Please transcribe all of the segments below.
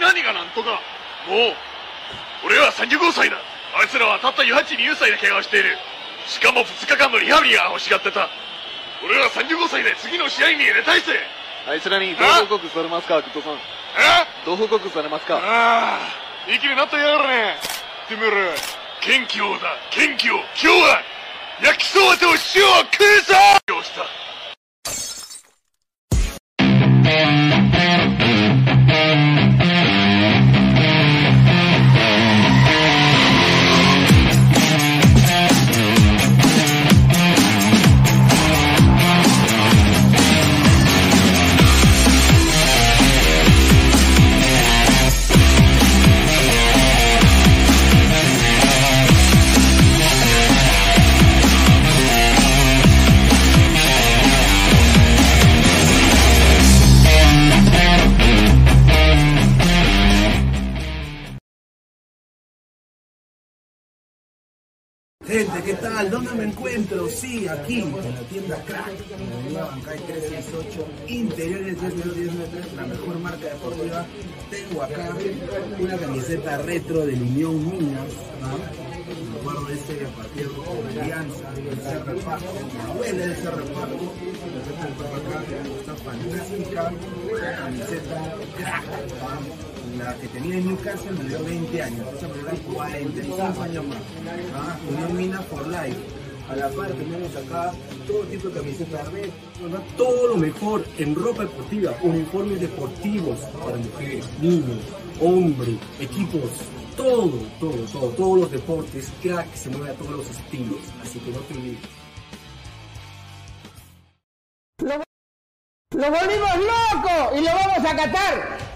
何々がなんとか。もう俺は35歳だ。あいつらはたった18、20歳で怪我をしている。しかも2日間のリハビリが欲しがってた。俺は35歳で次の試合に入れたいぜ。あいつらにどう報告されますか、グッドさん。え？どう報告されますか？ああいい気になったやがるねてめえら元気をだ。元気を今日は焼きそばと塩を食うぞ。した Gente, ¿qué tal? ¿Dónde me encuentro? Sí, aquí, en la tienda Crack, en la Bancay 368, interiores 303, la mejor marca deportiva. Tengo acá una camiseta retro del Unión Minas, ¿no? De ese partido con Alianza, ese reparto, me duele de ese reparto. Tengo acá esta fantástica camiseta Crack, ¿no? La que tenía en Newcastle me dio 20 años, esa me da 45 años más. ¿ah? Unión Mina for Life. A la par tenemos acá todo tipo de camisetas red, todo lo mejor en ropa deportiva, uniformes deportivos para mujeres, niños, hombres, equipos, todo, todo, todo, todos los deportes, crack, se mueve a todos los estilos, así que no te olvides. ¡Lo volvimos loco y lo vamos a catar!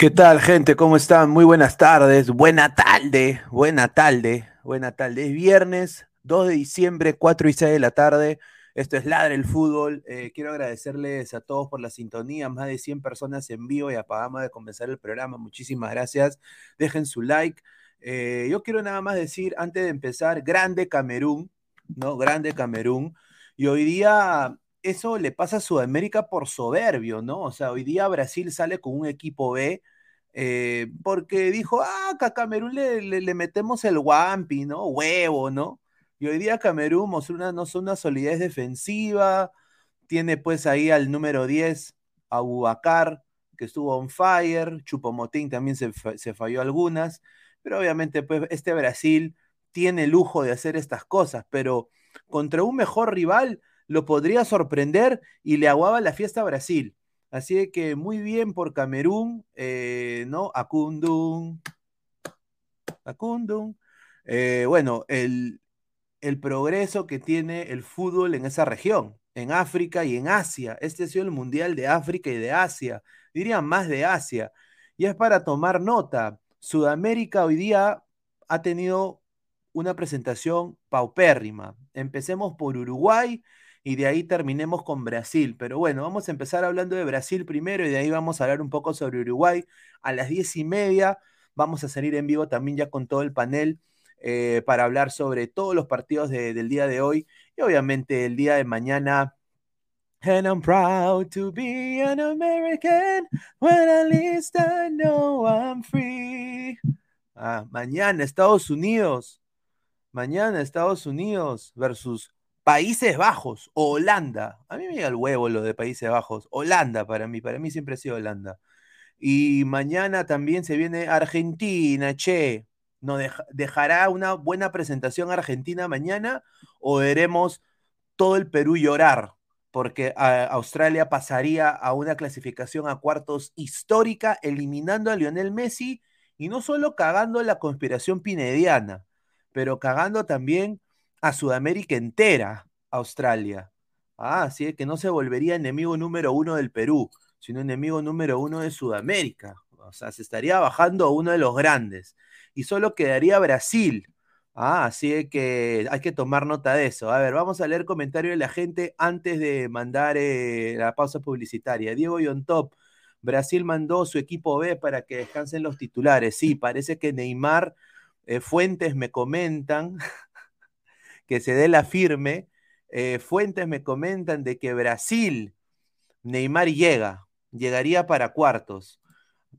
¿Qué tal, gente? ¿Cómo están? Muy buenas tardes. Buena tarde, buena tarde, buena tarde. Es viernes 2 de diciembre, 4 y 6 de la tarde. Esto es Ladre el Fútbol. Eh, quiero agradecerles a todos por la sintonía. Más de 100 personas en vivo y acabamos de comenzar el programa. Muchísimas gracias. Dejen su like. Eh, yo quiero nada más decir, antes de empezar, grande Camerún, ¿no? Grande Camerún. Y hoy día eso le pasa a Sudamérica por soberbio, ¿no? O sea, hoy día Brasil sale con un equipo B eh, porque dijo, ah, a Camerún le, le- metemos el guampi, ¿no? Huevo, ¿no? Y hoy día Camerún mostró una, una solidez defensiva, tiene pues ahí al número 10, Abubakar, que estuvo on fire, Chupomotín también se, se falló algunas, pero obviamente pues este Brasil tiene lujo de hacer estas cosas, pero contra un mejor rival lo podría sorprender y le aguaba la fiesta a Brasil. Así que muy bien por Camerún, eh, ¿no? Acundum, Acundum. Eh, bueno, el, el progreso que tiene el fútbol en esa región, en África y en Asia. Este ha sido el Mundial de África y de Asia, diría más de Asia. Y es para tomar nota. Sudamérica hoy día ha tenido una presentación paupérrima. Empecemos por Uruguay y de ahí terminemos con Brasil. Pero bueno, vamos a empezar hablando de Brasil primero y de ahí vamos a hablar un poco sobre Uruguay. A las diez y media vamos a salir en vivo también ya con todo el panel eh, para hablar sobre todos los partidos de- del día de hoy y obviamente el día de mañana And I'm proud to be an American when least free. Ah, mañana Estados Unidos. Mañana Estados Unidos versus Países Bajos o Holanda. A mí me llega el huevo lo de Países Bajos. Holanda para mí, para mí siempre ha sido Holanda. Y mañana también se viene Argentina, che. ¿Nos deja- dejará una buena presentación Argentina mañana o veremos todo el Perú llorar? Porque Australia pasaría a una clasificación a cuartos histórica, eliminando a Lionel Messi y no solo cagando la conspiración pinediana, pero cagando también a Sudamérica entera, Australia. Ah, así que no se volvería enemigo número uno del Perú, sino enemigo número uno de Sudamérica. O sea, se estaría bajando uno de los grandes. Y solo quedaría Brasil. Ah, así que hay que tomar nota de eso. A ver, vamos a leer comentarios de la gente antes de mandar eh, la pausa publicitaria. Diego Yontop, Brasil mandó su equipo B para que descansen los titulares. Sí, parece que Neymar, eh, Fuentes me comentan que se dé la firme. Eh, fuentes me comentan de que Brasil, Neymar llega, llegaría para cuartos.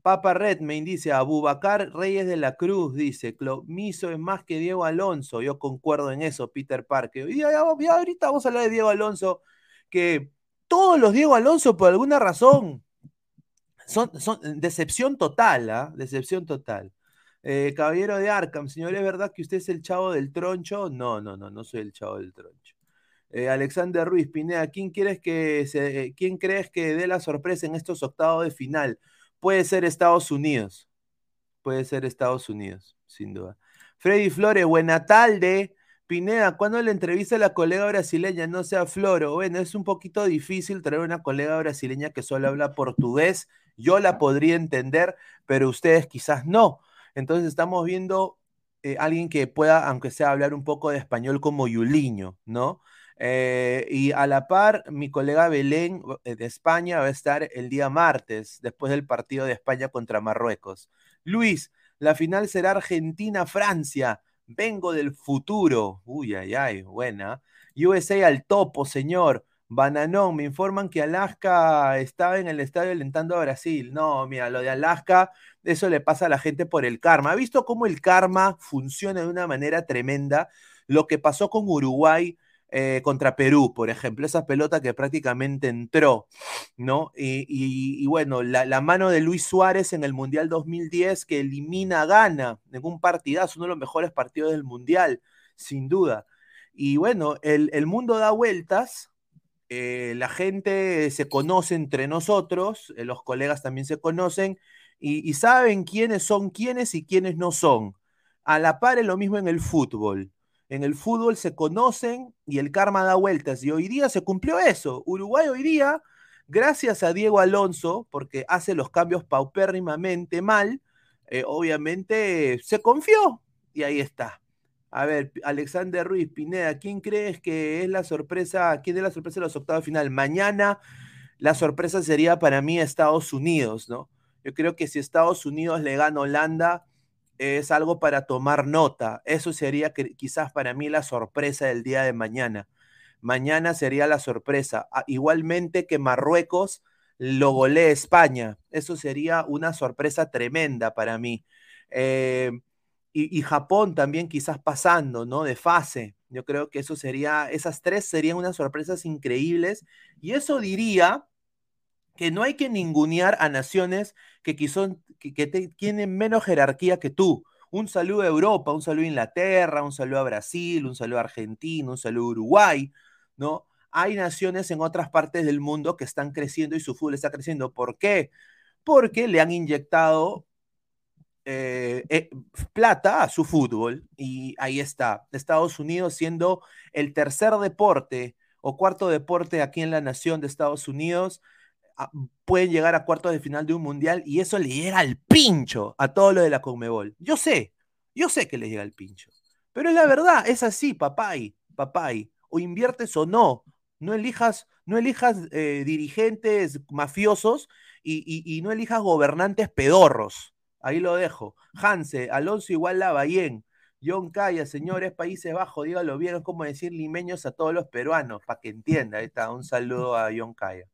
Papa Redmayne dice, Abubacar Reyes de la Cruz, dice, Clomiso es más que Diego Alonso, yo concuerdo en eso, Peter Parker. Y ya, ahorita vamos a hablar de Diego Alonso, que todos los Diego Alonso por alguna razón son, son decepción total, ¿ah? Decepción total. Eh, caballero de Arkham, señor, ¿es verdad que usted es el chavo del troncho? No, no, no, no soy el chavo del troncho. Eh, Alexander Ruiz, Pineda, ¿quién, quieres que se, eh, ¿quién crees que dé la sorpresa en estos octavos de final? Puede ser Estados Unidos. Puede ser Estados Unidos, sin duda. Freddy Flores, buena tarde. Pineda, ¿cuándo le entrevista a la colega brasileña? No sea Floro. Bueno, es un poquito difícil traer una colega brasileña que solo habla portugués. Yo la podría entender, pero ustedes quizás no. Entonces estamos viendo eh, alguien que pueda, aunque sea hablar un poco de español como Yuliño, ¿no? Eh, y a la par, mi colega Belén eh, de España va a estar el día martes, después del partido de España contra Marruecos. Luis, la final será Argentina-Francia. Vengo del futuro. Uy, ay, ay, buena. USA al topo, señor. Bananón, me informan que Alaska estaba en el estadio alentando a Brasil. No, mira, lo de Alaska, eso le pasa a la gente por el karma. ¿Ha visto cómo el karma funciona de una manera tremenda? Lo que pasó con Uruguay eh, contra Perú, por ejemplo, esa pelota que prácticamente entró, ¿no? Y, bueno, la, mano de Luis Suárez en el Mundial 2010 que elimina a Ghana en un partidazo, uno de los mejores partidos del Mundial, sin duda. Y bueno, el, el mundo da vueltas, eh, la gente se conoce entre nosotros, eh, los colegas también se conocen y, saben quiénes son quiénes y quiénes no son. A la par es lo mismo en el fútbol. En el fútbol se conocen y el karma da vueltas. Y hoy día se cumplió eso. Uruguay hoy día, gracias a Diego Alonso, porque hace los cambios paupérrimamente mal, eh, obviamente se confió y ahí está. A ver, Alexander Ruiz, Pineda, ¿quién crees que es la sorpresa? ¿Quién es la sorpresa de los octavos final? Mañana la sorpresa sería para mí Estados Unidos, ¿no? Yo creo que si Estados Unidos le gana a Holanda, es algo para tomar nota. Eso sería quizás para mí la sorpresa del día de mañana. Mañana sería la sorpresa. Ah, igualmente que Marruecos lo golee España. Eso sería una sorpresa tremenda para mí. Eh, y, y Japón también quizás pasando, ¿no? De fase. Yo creo que eso sería, esas tres serían unas sorpresas increíbles. Y eso diría que no hay que ningunear a naciones que, quizón- que, tienen menos jerarquía que tú. Un saludo a Europa, un saludo a Inglaterra, un saludo a Brasil, un saludo a Argentina, un saludo a Uruguay, ¿no? Hay naciones en otras partes del mundo que están creciendo y su fútbol está creciendo. ¿Por qué? Porque le han inyectado eh, eh, plata a su fútbol y ahí está. Estados Unidos siendo el tercer deporte o cuarto deporte aquí en la nación de Estados Unidos, pueden llegar a cuartos de final de un mundial y eso le llega al pincho a todo lo de la Conmebol. Yo sé, yo sé que le llega al pincho, pero es la verdad, es así, papay, papay. O inviertes o no, no elijas, no elijas eh, dirigentes mafiosos y, y- no elijas gobernantes pedorros. Ahí lo dejo. Hanse, Alonso igual Lavallén. John Calla, señores, Países Bajos, dígalo bien, es como decir limeños a todos los peruanos, para que entienda. Está, un saludo a John Calla.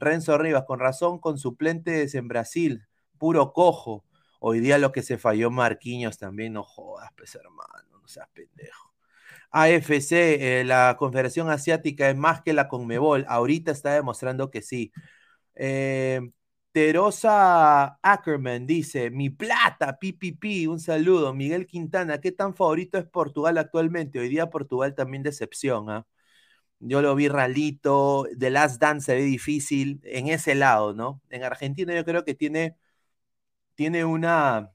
Renzo Rivas, con razón, con suplentes en Brasil, puro cojo. Hoy día lo que se falló Marquinhos también, no jodas, pues hermano, no seas pendejo. AFC, eh, la Confederación Asiática es más que la Conmebol. Ahorita está demostrando que sí. Eh, Terosa Ackerman dice: Mi plata, pipipi, un saludo. Miguel Quintana, ¿qué tan favorito es Portugal actualmente? Hoy día Portugal también decepción. ¿ah? Yo lo vi ralito, The Last Dance se ve difícil en ese lado, ¿no? En Argentina yo creo que tiene, tiene una,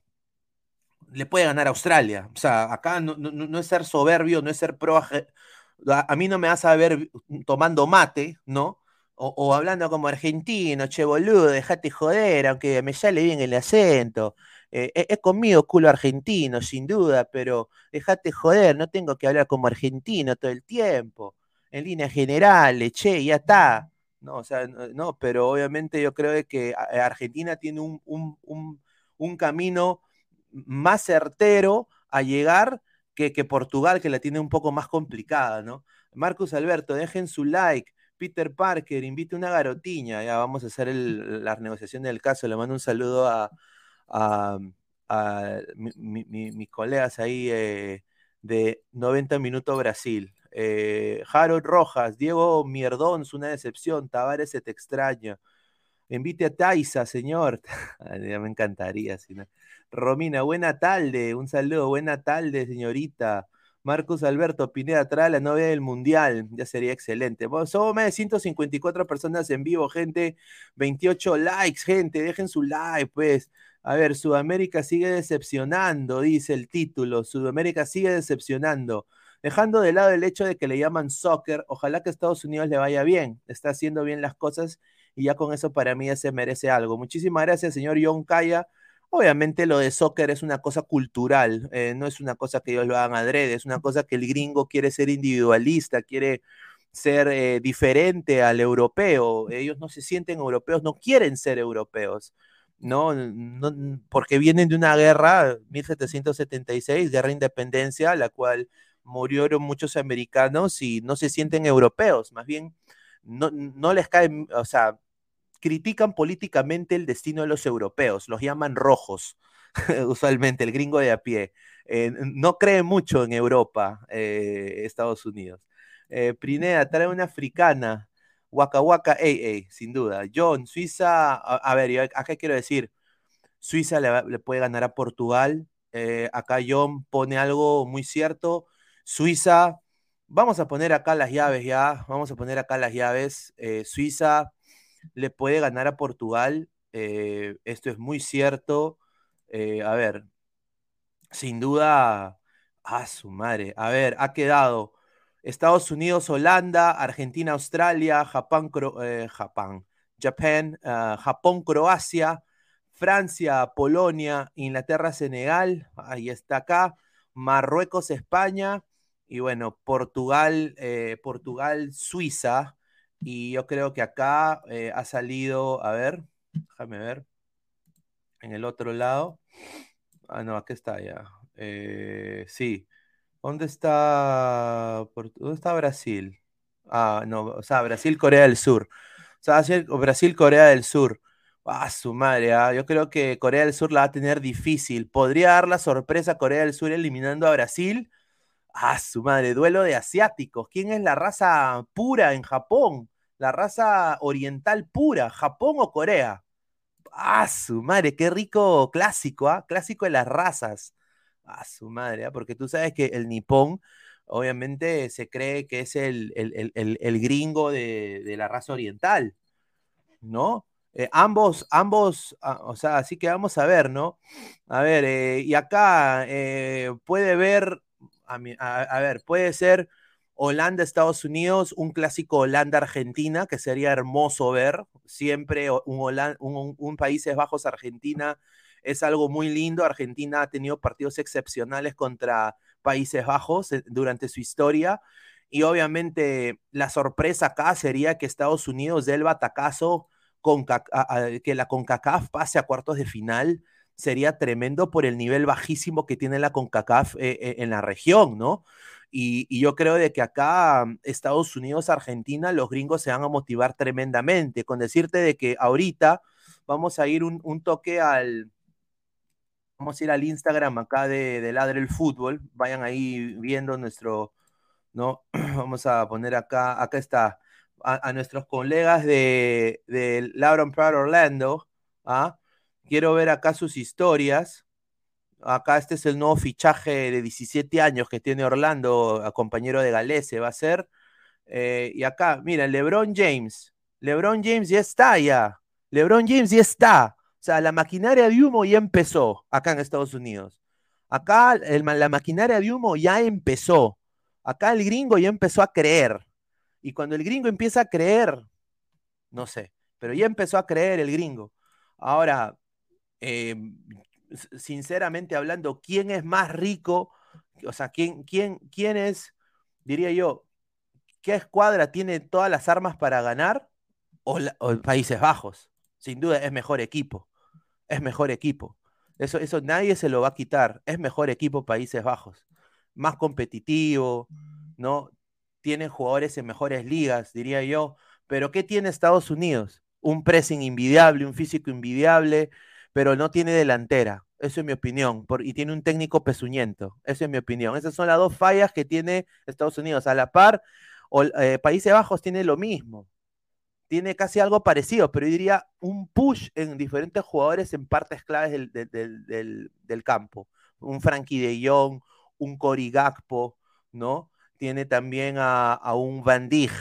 le puede ganar a Australia. O sea, acá no, no, no es ser soberbio, no es ser pro. A, mí no me vas a ver tomando mate, ¿no? O, hablando como argentino, che boludo, dejate joder, aunque me sale bien el acento. Eh, es conmigo culo argentino, sin duda, pero dejate joder, no tengo que hablar como argentino todo el tiempo. En línea general, che, ya está. No, o sea, no, pero obviamente yo creo que Argentina tiene un, un, un, un camino más certero a llegar que, que, Portugal, que la tiene un poco más complicada, ¿no? Marcus Alberto, dejen su like. Peter Parker, invite una garotiña. Ya vamos a hacer el, la negociación del caso. Le mando un saludo a, a, a mi, mis colegas ahí eh, de 90 Minutos Brasil. Eh, Harold Rojas, Diego Mierdón, una decepción. Tavares se te extraña. Invite a Taisa, señor. me encantaría. Romina, buena tarde, un saludo, buena tarde, señorita. Marcos Alberto Pineda trae la novia del Mundial, ya sería excelente. Somos más de 154 personas en vivo, gente. 28 likes, gente, dejen su like, pues. A ver, Sudamérica sigue decepcionando, dice el título. Sudamérica sigue decepcionando. Dejando de lado el hecho de que le llaman soccer, ojalá que Estados Unidos le vaya bien. Está haciendo bien las cosas y ya con eso para mí ya se merece algo. Muchísimas gracias, señor John Calla. Obviamente lo de soccer es una cosa cultural, eh, no es una cosa que ellos lo hagan adrede, es una cosa que el gringo quiere ser individualista, quiere ser eh, diferente al europeo. Ellos no se sienten europeos, no quieren ser europeos, ¿no? no porque vienen de una guerra, 1776, guerra de independencia, la cual murieron muchos americanos y no se sienten europeos, más bien no, no les cae, o sea, critican políticamente el destino de los europeos, los llaman rojos, usualmente el gringo de a pie. Eh, no cree mucho en Europa, eh, Estados Unidos. Eh, Prinea, trae una africana. Waka Waka AA, sin duda. John, Suiza, a, a ver, acá quiero decir, Suiza le, puede ganar a Portugal. Eh, acá John pone algo muy cierto. Suiza, vamos a poner acá las llaves ya, vamos a poner acá las llaves. Eh, Suiza le puede ganar a Portugal. Eh, esto es muy cierto. A ver, sin duda, a su madre. A ver, ha quedado Estados Unidos, Holanda, Argentina, Australia, Japón, eh, Japón, uh, Japón, Croacia, Francia, Polonia, Inglaterra, Senegal. Ahí está acá. Marruecos, España. Y bueno, Portugal, eh, Portugal, Suiza. Y yo creo que acá eh, ha salido, a ver, déjame ver, en el otro lado. Ah, no, aquí está ya. Eh, sí. ¿Dónde está, ¿Dónde está Brasil? Ah, no, o sea, Brasil, Corea del Sur. O sea, Brasil, Corea del Sur. Ah, su madre, ah, yo creo que Corea del Sur la va a tener difícil. Podría dar la sorpresa a Corea del Sur eliminando a Brasil. Ah, su madre, duelo de asiáticos. ¿Quién es la raza pura en Japón? La raza oriental pura, Japón o Corea. Ah, su madre, qué rico clásico, ¿ah? Clásico de las razas. Ah, su madre, ¿ah? porque tú sabes que el nipón, obviamente, se cree que es el, el, el, el gringo de, de, la raza oriental, ¿no? Eh, ambos, ambos, ah, o sea, así que vamos a ver, ¿no? A ver, eh, y acá eh, puede ver, a, a, a ver, puede ser Holanda-Estados Unidos, un clásico Holanda-Argentina, que sería hermoso ver. Siempre un, Holanda, un, un, Países Bajos Argentina es algo muy lindo. Argentina ha tenido partidos excepcionales contra Países Bajos eh, durante su historia. Y obviamente la sorpresa acá sería que Estados Unidos dé el batacazo con que la CONCACAF pase a cuartos de final. sería tremendo por el nivel bajísimo que tiene la CONCACAF eh, eh, en la región, ¿no? Y, yo creo de que acá Estados Unidos, Argentina, los gringos se van a motivar tremendamente, con decirte de que ahorita vamos a ir un toque al, vamos a ir al Instagram acá de, de Ladre el Fútbol, vayan ahí viendo nuestro, ¿no? Vamos a poner acá, acá está, a, nuestros colegas de, de Lauren Proud Orlando, ¿ah? Quiero ver acá sus historias. Acá este es el nuevo fichaje de 17 años que tiene Orlando, a compañero de Galese, va a ser. Eh, y acá, mira, LeBron James. LeBron James ya está ya. LeBron James ya está. Sea, la maquinaria de humo ya empezó acá en Estados Unidos. Acá la maquinaria de humo ya empezó. Acá el gringo ya empezó a creer. Y cuando el gringo empieza a creer, no sé, pero ya empezó a creer el gringo. Ahora, eh, sinceramente hablando, ¿quién es más rico? O sea, ¿quién, quién, quién es, diría yo, qué escuadra tiene todas las armas para ganar? O, la, o Países Bajos. Sin duda es mejor equipo. Es mejor equipo. Eso, eso nadie se lo va a quitar. Es mejor equipo Países Bajos. Más competitivo, ¿no? Tienen jugadores en mejores ligas, diría yo. Pero ¿qué tiene Estados Unidos? Un pressing invidiable, un físico invidiable, pero no tiene delantera. Eso es mi opinión. Por, y tiene un técnico pezuñento. Eso es mi opinión. Esas son las dos fallas que tiene Estados Unidos. A la par, o, eh, Países Bajos tiene lo mismo. Tiene casi algo parecido, pero yo diría un push en diferentes jugadores en partes claves del, del, del, campo. Un Frankie de Jong, un Cory Gakpo, ¿no? Tiene también a, a un Van Dijk,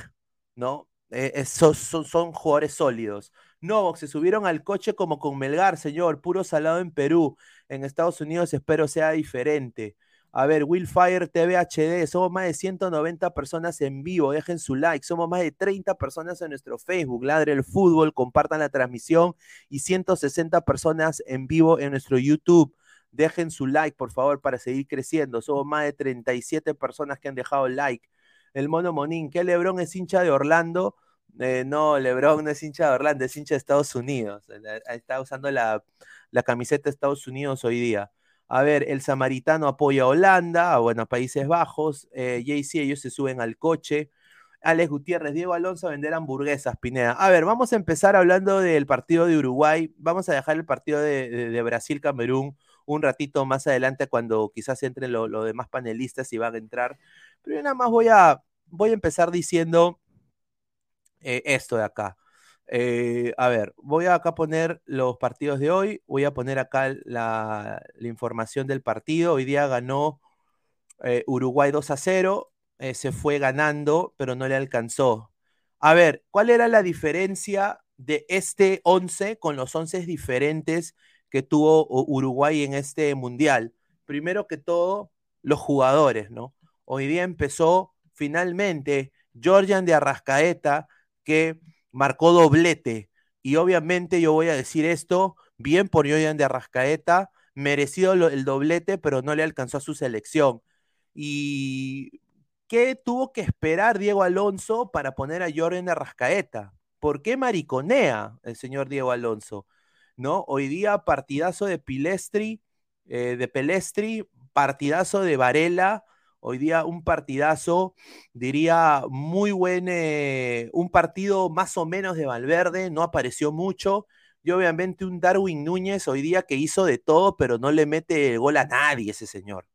¿no? Eh, son, son, son, jugadores sólidos. No, se subieron al coche como con Melgar, señor, puro salado en Perú. En Estados Unidos espero sea diferente. A ver, Willfire TV HD, somos más de 190 personas en vivo, dejen su like, somos más de 30 personas en nuestro Facebook, Ladre el Fútbol, compartan la transmisión y 160 personas en vivo en nuestro YouTube. Dejen su like, por favor, para seguir creciendo. Somos más de 37 personas que han dejado like. El mono Monín, que Lebron es hincha de Orlando. Eh, no, Lebron no es hincha de Orlando, es hincha de Estados Unidos. Está usando la, la camiseta de Estados Unidos hoy día. A ver, el samaritano apoya a Holanda, bueno, a Países Bajos. Eh, JC, ellos se suben al coche. Alex Gutiérrez, Diego Alonso a vender hamburguesas, Pineda. A ver, vamos a empezar hablando del partido de Uruguay. Vamos a dejar el partido de, Brasil-Camerún un ratito más adelante cuando quizás entren los lo demás panelistas y van a entrar. Pero yo nada más voy a, voy a empezar diciendo eh, esto de acá. Eh, a ver, voy a acá poner los partidos de hoy, voy a poner acá la, información del partido. Hoy día ganó eh, Uruguay 2 a 0, eh, se fue ganando, pero no le alcanzó. A ver, ¿cuál era la diferencia de este 11 con los 11 diferentes que tuvo Uruguay en este mundial. Primero que todo, los jugadores, ¿no? Hoy día empezó finalmente Georgian de Arrascaeta, que marcó doblete. Y obviamente yo voy a decir esto, bien por Georgian de Arrascaeta, merecido el doblete, pero no le alcanzó a su selección. ¿Y qué tuvo que esperar Diego Alonso para poner a Jordan de Arrascaeta? ¿Por qué mariconea el señor Diego Alonso? ¿no? Hoy día partidazo de Pilestri, eh, de Pelestri, partidazo de Varela, hoy día un partidazo, diría muy buen, eh, un partido más o menos de Valverde, no apareció mucho, y obviamente un Darwin Núñez hoy día que hizo de todo, pero no le mete gol a nadie ese señor,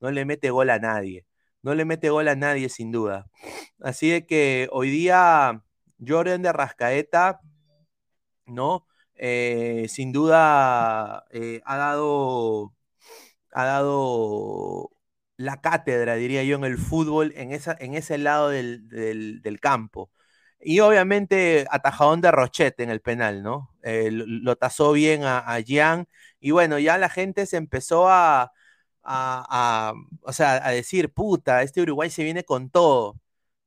no le mete gol a nadie, no le mete gol a nadie sin duda. Así de que hoy día Jordan de Arrascaeta, ¿no? Eh, sin duda eh, ha dado ha dado la cátedra, diría yo, en el fútbol, en, esa, en ese lado del, del, campo. Y obviamente atajadón de Rochette en el penal, ¿no? Eh, lo, lo, tasó bien a, a. Y bueno, ya la gente se empezó a, a, a, o sea, a decir, puta, este Uruguay se viene con todo.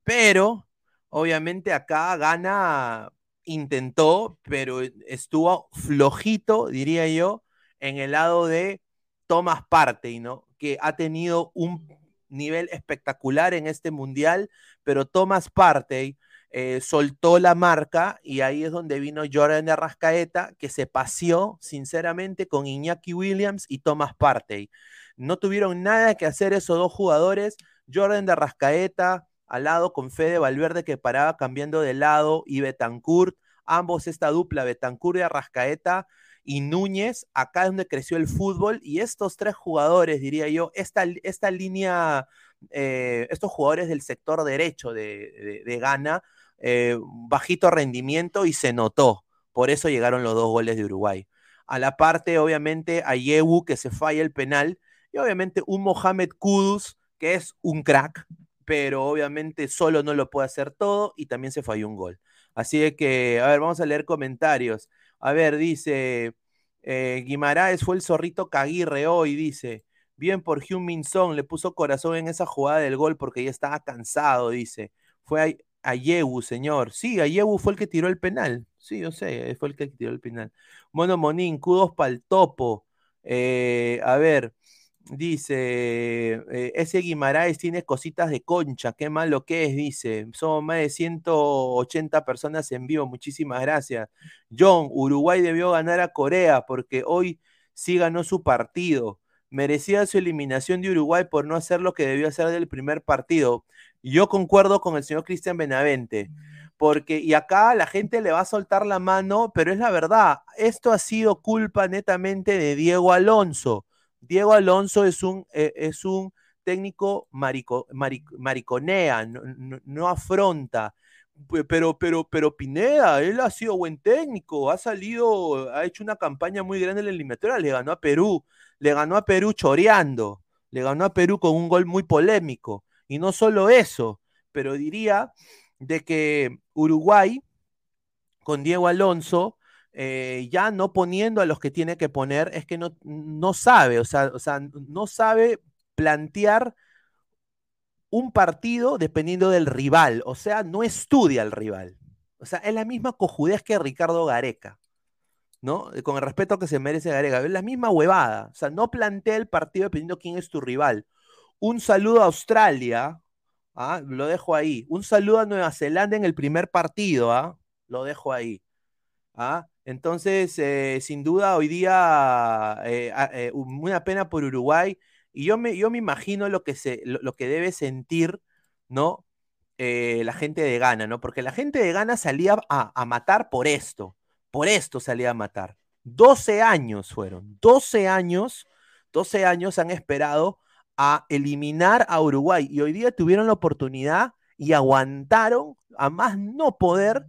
Pero, obviamente acá gana intentó, pero estuvo flojito, diría yo, en el lado de Thomas Partey, ¿no? Que ha tenido un nivel espectacular en este mundial, pero Thomas Partey eh, soltó la marca y ahí es donde vino Jordan Arrascaeta, que se paseó sinceramente con Iñaki Williams y Thomas Partey. No tuvieron nada que hacer esos dos jugadores. Jordan de Arrascaeta al lado con Fede Valverde que paraba cambiando de lado y Betancourt, ambos esta dupla, Betancourt y Arrascaeta y Núñez, acá es donde creció el fútbol y estos tres jugadores, diría yo, esta, esta línea, eh, estos jugadores del sector derecho de, de Ghana, eh, bajito rendimiento y se notó. Por eso llegaron los dos goles de Uruguay. A la parte, obviamente, a Yewu que se falla el penal y obviamente un Mohamed Kudus que es un crack, pero obviamente solo no lo puede hacer todo y también se falló un gol. Así que, a ver, vamos a leer comentarios. A ver, dice eh, Guimaraes fue el zorrito Caguirre hoy, dice. Bien por Hyun Song, le puso corazón en esa jugada del gol porque ya estaba cansado, dice. Fue Ayewu, señor. Sí, Ayewu fue el que tiró el penal. Sí, yo sé, fue el que tiró el penal. Mono Monín, kudos para el topo. Eh, a ver, dice, eh, ese Guimaraes tiene cositas de concha, qué malo que es, dice. Somos más de 180 personas en vivo, muchísimas gracias. John, Uruguay debió ganar a Corea porque hoy sí ganó su partido. Merecía su eliminación de Uruguay por no hacer lo que debió hacer del primer partido. Yo concuerdo con el señor Cristian Benavente, porque, y acá la gente le va a soltar la mano, pero es la verdad, esto ha sido culpa netamente de Diego Alonso. Diego Alonso es un, eh, es un técnico marico, mariconea, no, afronta. Pero, pero, pero Pineda, él ha sido buen técnico, ha salido, ha hecho una campaña muy grande en la eliminatoria, le ganó a Perú, le ganó a Perú choreando, le ganó a Perú con un gol muy polémico. Y no solo eso, pero diría de que Uruguay, con Diego Alonso, eh, ya no poniendo a los que tiene que poner, es que no, no sabe, o sea, o sea, no sabe plantear un partido dependiendo del rival, o sea, no estudia al rival. O sea, es la misma cojudez que Ricardo Gareca, ¿no? Con el respeto que se merece Gareca, es la misma huevada, o sea, no plantea el partido dependiendo quién es tu rival. Un saludo a Australia, ¿ah? lo dejo ahí. Un saludo a Nueva Zelanda en el primer partido, ¿ah? lo dejo ahí. ¿ah? Entonces, eh, sin duda, hoy día eh, eh, una pena por Uruguay. Y yo me, yo me imagino lo que, se, lo, que debe sentir, ¿no? la gente de Ghana, ¿no? Porque la gente de Ghana salía a, a, matar por esto, por esto salía a matar. 12 años fueron, 12 años, 12 años han esperado a eliminar a Uruguay y hoy día tuvieron la oportunidad y aguantaron a más no poder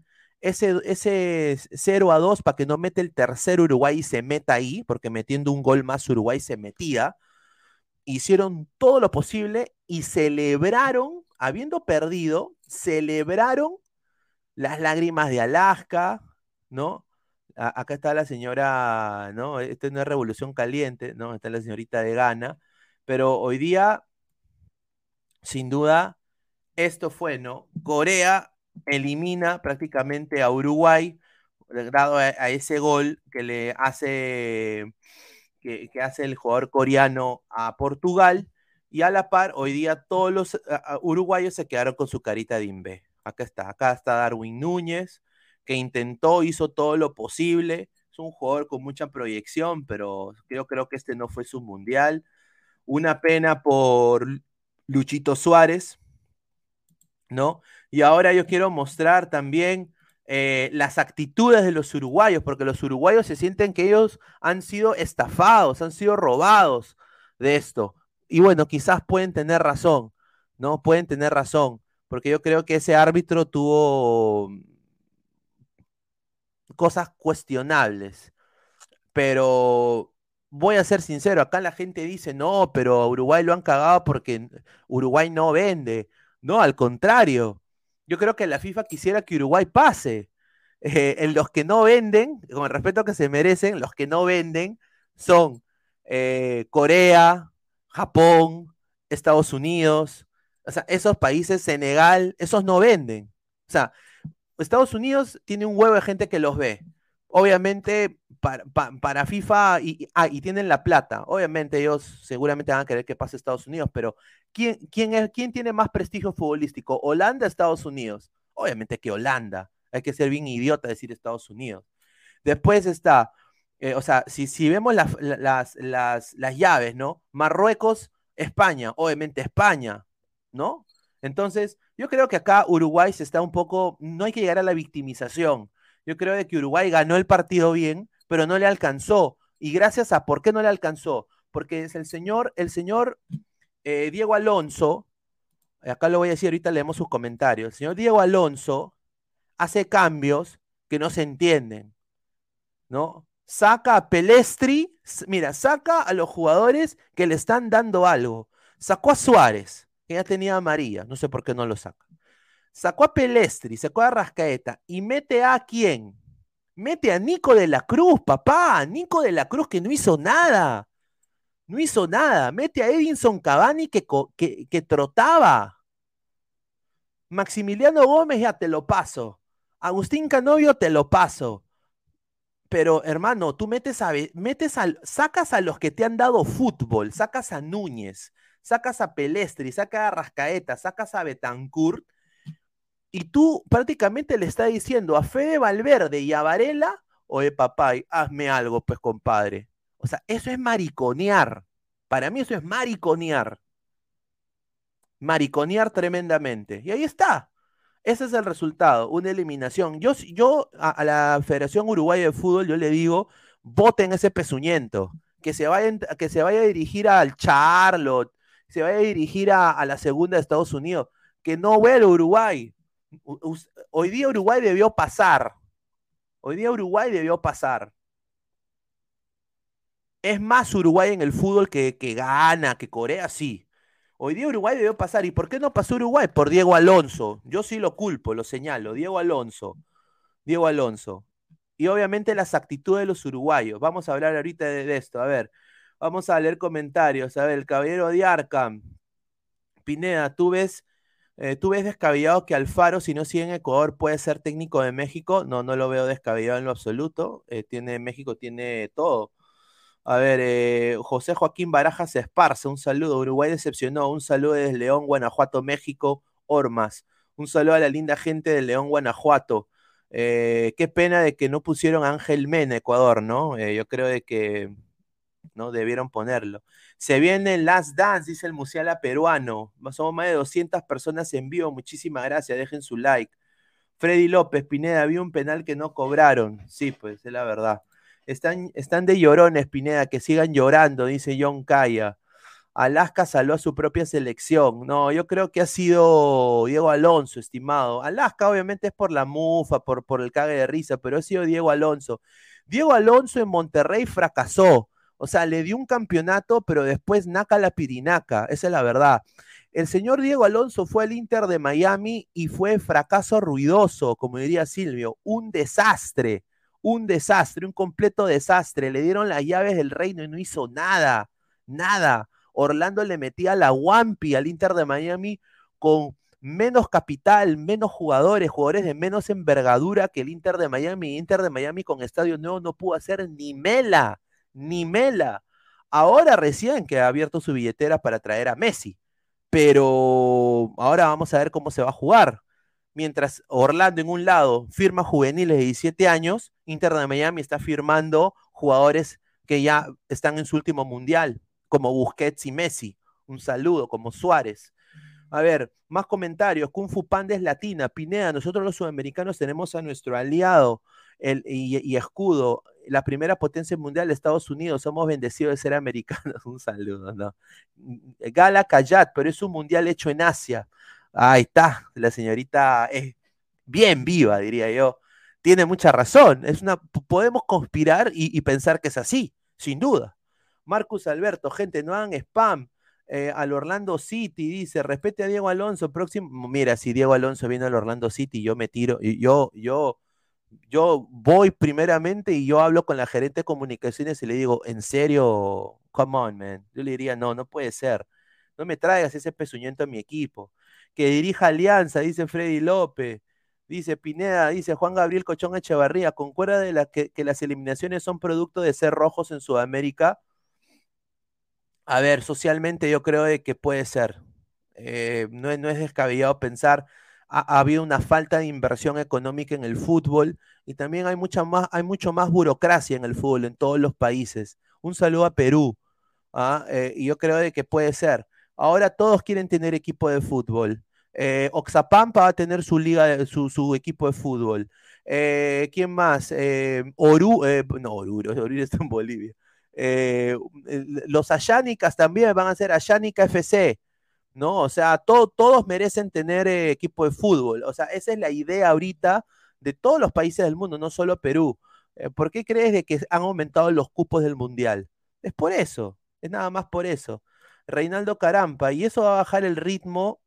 ese, ese 0 a 2 para que no mete el tercer Uruguay y se meta ahí, porque metiendo un gol más Uruguay se metía. Hicieron todo lo posible y celebraron, habiendo perdido, celebraron las lágrimas de Alaska, ¿no? acá está la señora, ¿no? Esta no es revolución caliente, ¿no? Está la señorita de Ghana pero hoy día, sin duda, esto fue, ¿no? Corea elimina prácticamente a Uruguay, dado a, ese gol que le hace, que, hace el jugador coreano a Portugal. Y a la par, hoy día todos los uruguayos se quedaron con su carita de imbe. Acá está, acá está Darwin Núñez, que intentó, hizo todo lo posible. Es un jugador con mucha proyección, pero yo creo que este no fue su mundial. Una pena por Luchito Suárez, ¿no? Y ahora yo quiero mostrar también eh, las actitudes de los uruguayos, porque los uruguayos se sienten que ellos han sido estafados, han sido robados de esto. Y bueno, quizás pueden tener razón, ¿no? Pueden tener razón, porque yo creo que ese árbitro tuvo cosas cuestionables, pero voy a ser sincero, acá la gente dice, no, pero a Uruguay lo han cagado porque Uruguay no vende. No, al contrario. Yo creo que la FIFA quisiera que Uruguay pase. Eh, en los que no venden, con el respeto que se merecen, los que no venden son eh, Corea, Japón, Estados Unidos, o sea, esos países, Senegal, esos no venden. O sea, Estados Unidos tiene un huevo de gente que los ve. Obviamente, para, FIFA, y, ah, y tienen la plata. Obviamente, ellos seguramente van a querer que pase Estados Unidos, pero ¿quién, quién, es, ¿quién tiene más prestigio futbolístico? ¿Holanda Estados Unidos? Obviamente que Holanda. Hay que ser bien idiota decir Estados Unidos. Después está, eh, o sea, si, si vemos las, las, las, las llaves, ¿no? Marruecos, España, obviamente España, ¿no? Entonces, yo creo que acá Uruguay se está un poco, no hay que llegar a la victimización. Yo creo de que Uruguay ganó el partido bien, pero no le alcanzó. Y gracias a por qué no le alcanzó. Porque es el señor, el señor eh, Diego Alonso, acá lo voy a decir, ahorita leemos sus comentarios. El señor Diego Alonso hace cambios que no se entienden, ¿no? Saca a Pelestri, mira, saca a los jugadores que le están dando algo. Sacó a Suárez, que ya tenía a María, no sé por qué no lo saca. Sacó a Pelestri, sacó a Rascaeta y mete a quién? Mete a Nico de la Cruz, papá. Nico de la Cruz que no hizo nada. No hizo nada. Mete a Edinson Cavani que, que, que trotaba. Maximiliano Gómez ya te lo paso. Agustín Canovio te lo paso. Pero hermano, tú metes a, metes a, sacas a los que te han dado fútbol, sacas a Núñez, sacas a Pelestri, sacas a Rascaeta, sacas a Betancourt, y tú prácticamente le estás diciendo a Fede Valverde y a Varela, oye papá, hazme algo, pues compadre. O sea, eso es mariconear. Para mí eso es mariconear. Mariconear tremendamente. Y ahí está. Ese es el resultado, una eliminación. Yo, yo a, la Federación Uruguaya de Fútbol, yo le digo, voten ese pezuñento, que se vaya, que se vaya a dirigir al Charlotte, se vaya a dirigir a, la segunda de Estados Unidos, que no vuelva a Uruguay. Hoy día Uruguay debió pasar. Hoy día Uruguay debió pasar. Es más Uruguay en el fútbol que, que gana, que Corea, sí. Hoy día Uruguay debió pasar. ¿Y por qué no pasó Uruguay? Por Diego Alonso. Yo sí lo culpo, lo señalo. Diego Alonso. Diego Alonso. Y obviamente las actitudes de los uruguayos. Vamos a hablar ahorita de, esto. A ver, vamos a leer comentarios. A ver, el caballero de Arkham. Pineda, tú ves, eh, tú ves descabellado que Alfaro, si no sigue en Ecuador, puede ser técnico de México. No, no lo veo descabellado en lo absoluto. Eh, tiene, México tiene todo. A ver, eh, José Joaquín Barajas Esparza, un saludo. Uruguay decepcionó. Un saludo desde León, Guanajuato, México, Ormas. Un saludo a la linda gente de León, Guanajuato. Qué pena de que no pusieron a Ángel Mena, Ecuador, ¿no? Yo creo de que no debieron ponerlo. Se viene Last Dance, dice el Musiala peruano. Somos más de 200 personas en vivo. Muchísimas gracias. Dejen su like. Freddy López, Pineda, había un penal que no cobraron. Sí, pues es la verdad. Están, están de llorones, Pineda, que sigan llorando, dice John Calla. Alaska saló a su propia selección. No, yo creo que ha sido Diego Alonso, estimado. Alaska obviamente es por la mufa, por, por el cague de risa, pero ha sido Diego Alonso. Diego Alonso en Monterrey fracasó. O sea, le dio un campeonato, pero después naca la pirinaca. Esa es la verdad. El señor Diego Alonso fue al Inter de Miami y fue fracaso ruidoso, como diría Silvio, un desastre un desastre, un completo desastre. Le dieron las llaves del reino y no hizo nada, nada. Orlando le metía la Wampi al Inter de Miami con menos capital, menos jugadores, jugadores de menos envergadura que el Inter de Miami. Inter de Miami con estadio nuevo no pudo hacer ni mela, ni mela. Ahora recién que ha abierto su billetera para traer a Messi. Pero ahora vamos a ver cómo se va a jugar mientras Orlando en un lado firma juveniles de 17 años, Inter de Miami está firmando jugadores que ya están en su último mundial, como Busquets y Messi. Un saludo, como Suárez. A ver, más comentarios. Kung Fu Panda es latina. Pineda, nosotros los sudamericanos tenemos a nuestro aliado el, y, escudo, la primera potencia mundial de Estados Unidos. Somos bendecidos de ser americanos. Un saludo, ¿no? Gala Cayat, pero es un mundial hecho en Asia. Ahí está, la señorita es bien viva, diría yo. Tiene mucha razón. Es una, podemos conspirar y, pensar que es así, sin duda. Marcus Alberto, gente, no hagan spam. Eh, al Orlando City dice, respete a Diego Alonso, próximo. Mira, si Diego Alonso viene al Orlando City, yo me tiro, yo, yo, yo voy primeramente y yo hablo con la gerente de comunicaciones y le digo, en serio, come on, man. Yo le diría, no, no puede ser. No me traigas ese pezuñento a mi equipo que dirija Alianza, dice Freddy López. Dice Pineda, dice Juan Gabriel Cochón Echevarría, ¿concuerda de la que, las eliminaciones son producto de ser rojos en Sudamérica? A ver, socialmente yo creo de que puede ser. Eh, no, no, es descabellado pensar. Ha, habido una falta de inversión económica en el fútbol y también hay, mucha más, hay mucho más burocracia en el fútbol en todos los países. Un saludo a Perú. ¿ah? Eh, y yo creo de que puede ser. Ahora todos quieren tener equipo de fútbol. Eh, Oxapampa va a tener su liga, su, su equipo de fútbol. Eh, ¿Quién más? Oru, no, Oruro, Oruro está en Bolivia. los Ayánicas también van a ser Ayánica FC. ¿No? O sea, todos merecen tener eh, equipo de fútbol. O sea, esa es la idea ahorita de todos los países del mundo, no solo Perú. Eh, ¿Por qué crees de que han aumentado los cupos del Mundial? Es por eso, es nada más por eso. Reinaldo Carampa, y eso va a bajar el ritmo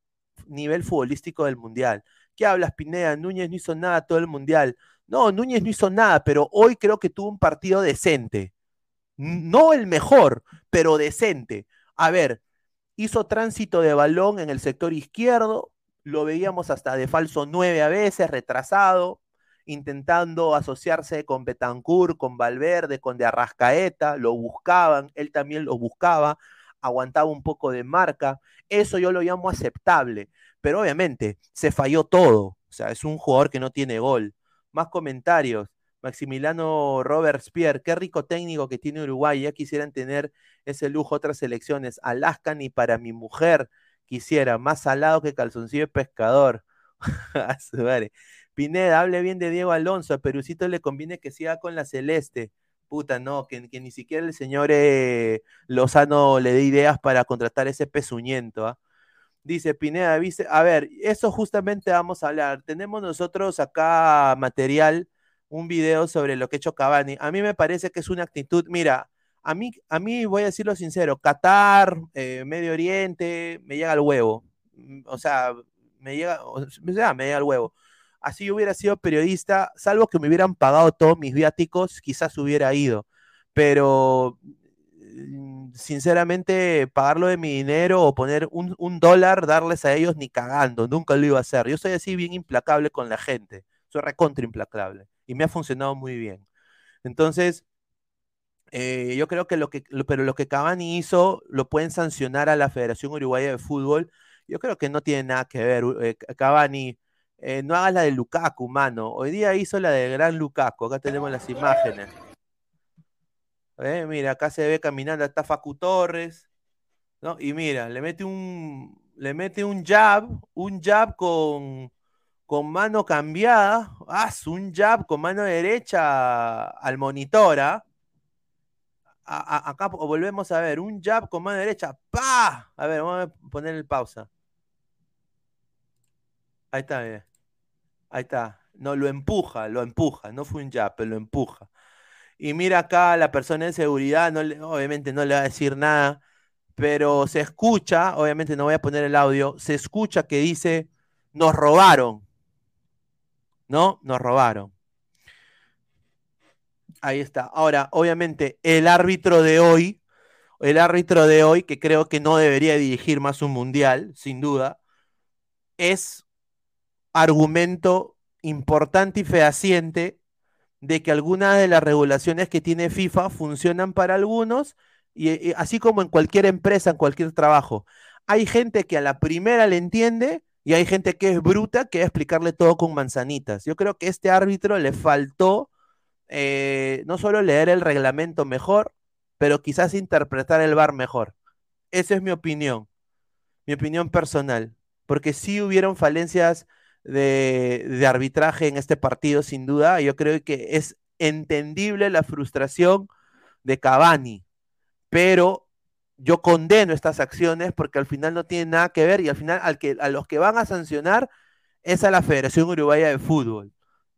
nivel futbolístico del Mundial. ¿Qué hablas, Pineda? Núñez no hizo nada todo el Mundial. No, Núñez no hizo nada, pero hoy creo que tuvo un partido decente. No el mejor, pero decente. A ver, hizo tránsito de balón en el sector izquierdo, lo veíamos hasta de falso 9 a veces, retrasado, intentando asociarse con Betancourt, con Valverde, con De Arrascaeta, lo buscaban, él también lo buscaba, aguantaba un poco de marca, eso yo lo llamo aceptable, pero obviamente se falló todo, o sea, es un jugador que no tiene gol. Más comentarios. Maximiliano Robert-Pierre, qué rico técnico que tiene Uruguay, ya quisieran tener ese lujo otras selecciones. Alaska ni para mi mujer quisiera, más salado que calzoncillo de pescador. Pineda, hable bien de Diego Alonso, a Perucito le conviene que siga con la celeste. Puta, no, que, ni siquiera el señor eh, Lozano le dé ideas para contratar ese pezuñento. ¿ah? Dice Pineda, a ver, eso justamente vamos a hablar. Tenemos nosotros acá material un video sobre lo que ha hecho Cavani. A mí me parece que es una actitud, mira, a mí, a mí voy a decirlo sincero, Qatar, eh, Medio Oriente, me llega al huevo. Mm, o sea, me llega, me llega huevo. Así yo hubiera sido periodista, salvo que me hubieran pagado todos mis viáticos, quizás hubiera ido. Pero mm, sinceramente, pagarlo de mi dinero o poner un, un, dólar, darles a ellos ni cagando, nunca lo iba a hacer. Yo soy así bien implacable con la gente, soy recontra implacable y me ha funcionado muy bien. Entonces, eh, yo creo que lo que, pero lo que Cavani hizo, lo pueden sancionar a la Federación Uruguaya de Fútbol. Yo creo que no tiene nada que ver. Eh, Cavani, eh, no hagas la de Lukaku, mano. Hoy día hizo la de Gran Lukaku. Acá tenemos las imágenes. Mira, acá se ve caminando hasta Facu Torres. ¿no? Y mira, le mete un, le mete un jab, un jab con, con mano cambiada, haz un jab con mano derecha al monitora. ¿ah? acá volvemos a ver, un jab con mano derecha, ¡pa! A ver, vamos a poner el pausa. Ahí está, ahí está. No, lo empuja, lo empuja. No fue un jab, pero lo empuja. Y mira acá la persona en seguridad, obviamente no le va a decir nada, pero se escucha, obviamente no voy a poner el audio, se escucha que dice, nos robaron. ¿No? Nos robaron. Ahí está. Ahora, obviamente, el árbitro de hoy, el árbitro de hoy, que creo que no debería dirigir más un mundial, sin duda, es argumento importante y fehaciente de que algunas de las regulaciones que tiene FIFA funcionan para algunos, y, así como en cualquier empresa, en cualquier trabajo. Hay gente que a la primera le entiende y hay gente que es bruta que va a explicarle todo con manzanitas. Yo creo que a este árbitro le faltó eh, no solo leer el reglamento mejor, pero quizás interpretar el bar mejor. Esa es mi opinión, mi opinión personal, porque sí hubieron falencias de, de arbitraje en este partido, sin duda. Yo creo que es entendible la frustración de Cavani, pero yo condeno estas acciones porque al final no tienen nada que ver y al final al que, a los que van a sancionar es a la Federación Uruguaya de Fútbol.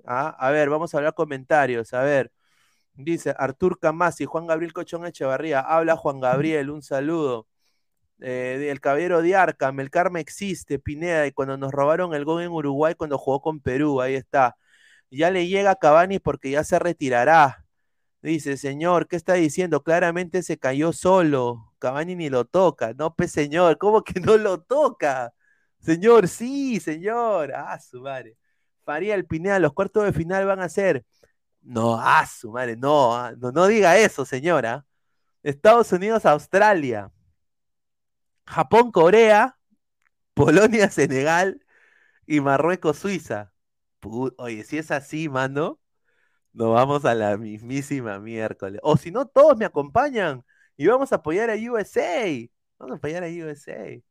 ¿Ah? A ver, vamos a hablar comentarios. A ver, dice Artur Camasi, Juan Gabriel Cochón Echevarría. Habla Juan Gabriel, un saludo. Eh, el caballero de Arca, Melcarme existe, Pineda, y cuando nos robaron el gol en Uruguay cuando jugó con Perú, ahí está. Ya le llega a Cavani porque ya se retirará. Dice, señor, ¿qué está diciendo? Claramente se cayó solo. Cavani ni lo toca. No, pues señor, ¿cómo que no lo toca? Señor, sí, señor. Ah, su madre. Faría el los cuartos de final van a ser. No, ah, su madre, no, ah, no, no diga eso, señora. Estados Unidos, Australia. Japón, Corea. Polonia, Senegal. y Marruecos-Suiza. Oye, si es así, mano, nos vamos a la mismísima miércoles. O si no, todos me acompañan y vamos a apoyar a USA. Vamos a apoyar a USA.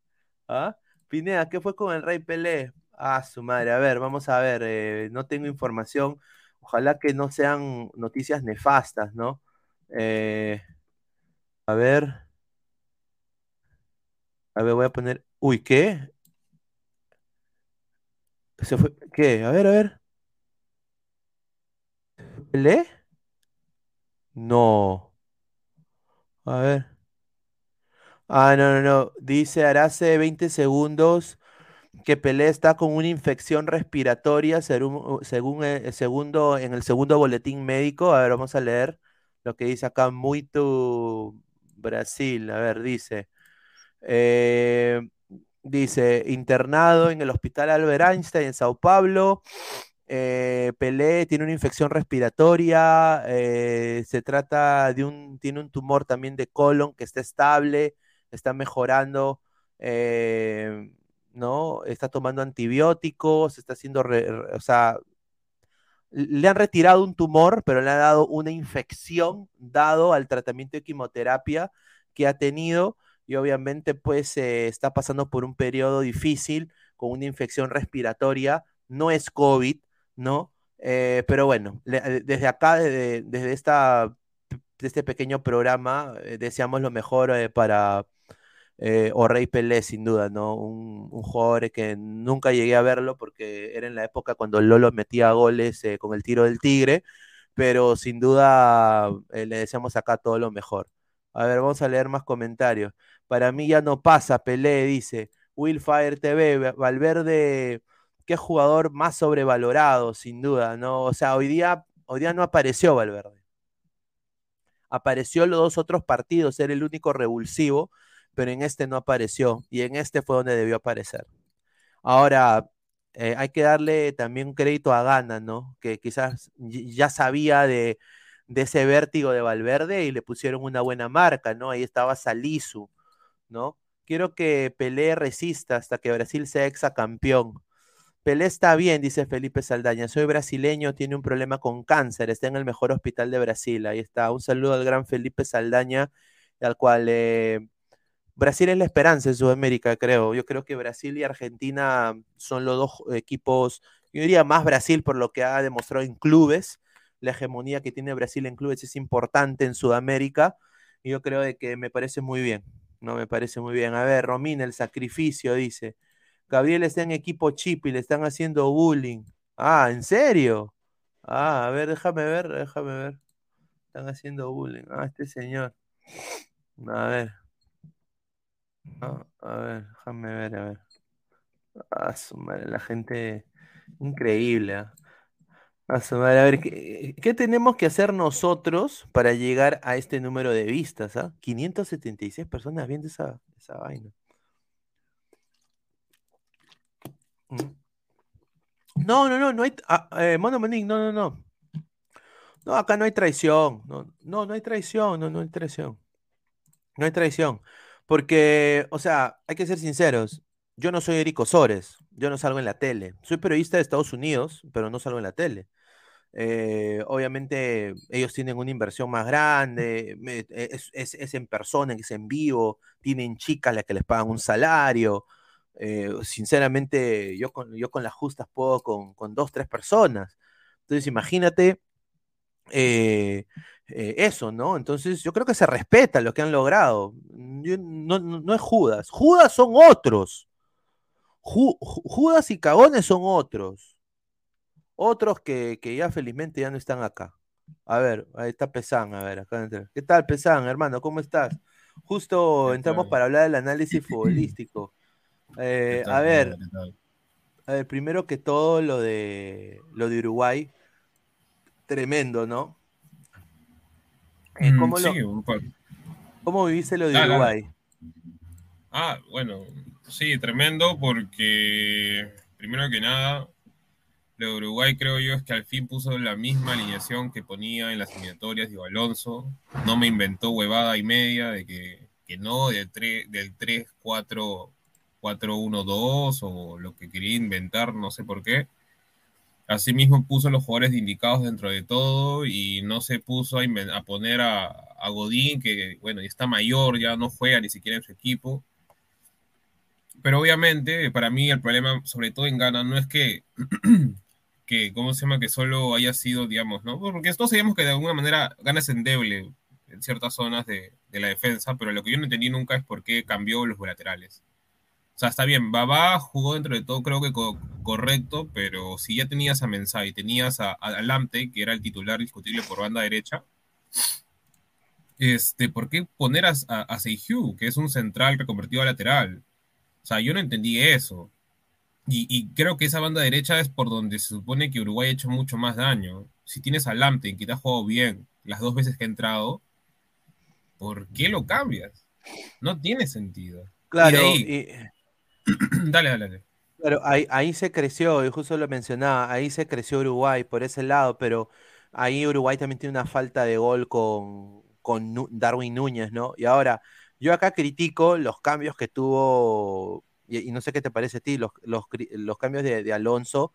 ¿Ah? Pineda, ¿qué fue con el Rey Pelé? Ah, su madre. A ver, vamos a ver. Eh, no tengo información. Ojalá que no sean noticias nefastas, ¿no? Eh, a ver. A ver, voy a poner. Uy, ¿qué? ¿Se fue? ¿Qué? A ver, a ver. ¿Pelé? No. A ver. Ah, no, no, no. Dice Arace 20 segundos que Pelé está con una infección respiratoria según, el segundo, en el segundo boletín médico. A ver, vamos a leer lo que dice acá Muito Brasil. A ver, dice. Eh, dice, internado en el Hospital Albert Einstein en Sao Paulo. Eh, Pelé tiene una infección respiratoria, eh, se trata de un, tiene un tumor también de colon que está estable, está mejorando, eh, ¿no? Está tomando antibióticos, está haciendo, o sea, le han retirado un tumor, pero le han dado una infección dado al tratamiento de quimioterapia que ha tenido y obviamente pues está pasando por un periodo difícil con una infección respiratoria, no es COVID, ¿no? Eh, pero bueno, eh, desde acá, desde, esta, este pequeño programa, eh, deseamos lo mejor para Rey Pelé, sin duda, ¿no? Un, jugador que nunca llegué a verlo porque era en la época cuando Lolo metía goles con el tiro del tigre, pero sin duda le deseamos acá todo lo mejor. A ver, vamos a leer más comentarios. Para mí ya no pasa, Pelé, dice. Willfire TV, Valverde qué jugador más sobrevalorado, sin duda, ¿no? O sea, hoy día, hoy día no apareció Valverde. Apareció los dos otros partidos, era el único revulsivo, pero en este no apareció y en este fue donde debió aparecer. Ahora, eh, hay que darle también crédito a Gana, ¿no? Que quizás ya sabía de, de, ese vértigo de Valverde y le pusieron una buena marca, ¿no? Ahí estaba Salisu, ¿no? Quiero que Pelé resista hasta que Brasil sea exacampeón. Pelé está bien, dice Felipe Saldaña. Soy brasileño, tiene un problema con cáncer, está en el mejor hospital de Brasil. Ahí está. Un saludo al gran Felipe Saldaña, al cual eh, Brasil es la esperanza en Sudamérica, creo. Yo creo que Brasil y Argentina son los dos equipos, yo diría más Brasil por lo que ha demostrado en clubes. La hegemonía que tiene Brasil en clubes es importante en Sudamérica. Y yo creo de que me parece muy bien. No me parece muy bien. A ver, Romina, el sacrificio, dice. Gabriel está en equipo chip y le están haciendo bullying. Ah, ¿en serio? Ah, a ver, déjame ver, déjame ver. Están haciendo bullying. Ah, este señor. A ver. Ah, a ver, déjame ver, a ver. Ah, su madre, la gente increíble. ¿ah? A su a ver, ¿qué, tenemos que hacer nosotros para llegar a este número de vistas? ¿ah? 576 personas viendo esa, esa vaina. No, no, no, no hay. Ah, eh, Mono no, no, no. No, acá no hay traición. No, no, no hay traición. No, no hay traición. No hay traición. Porque, o sea, hay que ser sinceros. Yo no soy Eric Osores. Yo no salgo en la tele. Soy periodista de Estados Unidos, pero no salgo en la tele. Eh, obviamente, ellos tienen una inversión más grande. Es, es, en persona, es en vivo. Tienen chicas las que les pagan un salario. Eh, sinceramente, yo con, yo con las justas puedo con, con dos, tres personas. Entonces, imagínate eh, eh, eso, ¿no? Entonces, yo creo que se respeta lo que han logrado. no, es Judas. Judas son otros. Judas y Cagones son otros. Otros que, ya felizmente ya no están acá. A ver, ahí está Pesán, a ver, acá ¿Qué tal, Pesán, hermano? ¿Cómo estás? Justo entramos para hablar del análisis futbolístico. Eh, a ver, a ver, primero que todo lo de lo de Uruguay, tremendo, ¿no? Eh, mm, ¿cómo, lo, viviste lo de Uruguay? Ah, bueno, sí, tremendo porque primero que nada, lo de Uruguay creo yo es que al fin puso la misma alineación que ponía en las eliminatorias de Alonso. No me inventó huevada y media de que, que no, del 3-4 4-1-2 o lo que quería inventar, no sé por qué. Asimismo puso a los jugadores indicados dentro de todo y no se puso a, a poner a, a Godín, que bueno, ya está mayor, ya no juega ni siquiera en su equipo. Pero obviamente, para mí el problema, sobre todo en Ghana, no es que, que ¿cómo se llama? Que solo haya sido, digamos, ¿no? Porque todos sabíamos que de alguna manera Ghana es endeble en ciertas zonas de, de la defensa, pero lo que yo no entendí nunca es por qué cambió los laterales. O sea, está bien, Babá jugó dentro de todo, creo que co- correcto, pero si ya tenías a Mensah y tenías a, a que era el titular discutible por banda derecha, este, ¿por qué poner a, a, a Seihu, que es un central reconvertido a lateral? O sea, yo no entendí eso. Y, y creo que esa banda derecha es por donde se supone que Uruguay ha hecho mucho más daño. Si tienes a Lamte, que te ha jugado bien las dos veces que ha entrado, ¿por qué lo cambias? No tiene sentido. Claro, Y de ahí- y- dale, dale, dale. Claro, ahí, ahí se creció, y justo lo mencionaba, ahí se creció Uruguay por ese lado, pero ahí Uruguay también tiene una falta de gol con, con Darwin Núñez, ¿no? Y ahora, yo acá critico los cambios que tuvo, y, y no sé qué te parece a ti, los, los, cambios de, de Alonso,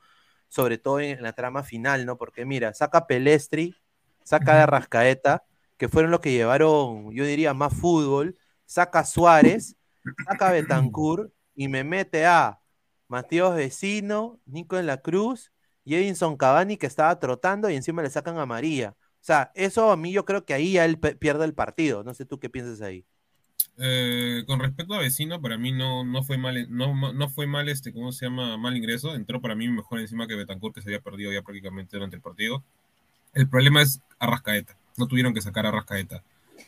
sobre todo en, la trama final, ¿no? Porque mira, saca Pelestri, saca a Rascaeta, que fueron los que llevaron, yo diría, más fútbol, saca Suárez, saca a Bentancur y me mete a Mateos Vecino, Nico en la Cruz y Edinson Cavani que estaba trotando y encima le sacan a María. O sea, eso a mí yo creo que ahí ya él pierde el partido. No sé tú qué piensas ahí. Eh, con respecto a Vecino, para mí no, no fue mal, no, no fue mal este, ¿cómo se llama? Mal ingreso. Entró para mí mejor encima que Betancourt, que se había perdido ya prácticamente durante el partido. El problema es Arrascaeta. No tuvieron que sacar a Arrascaeta.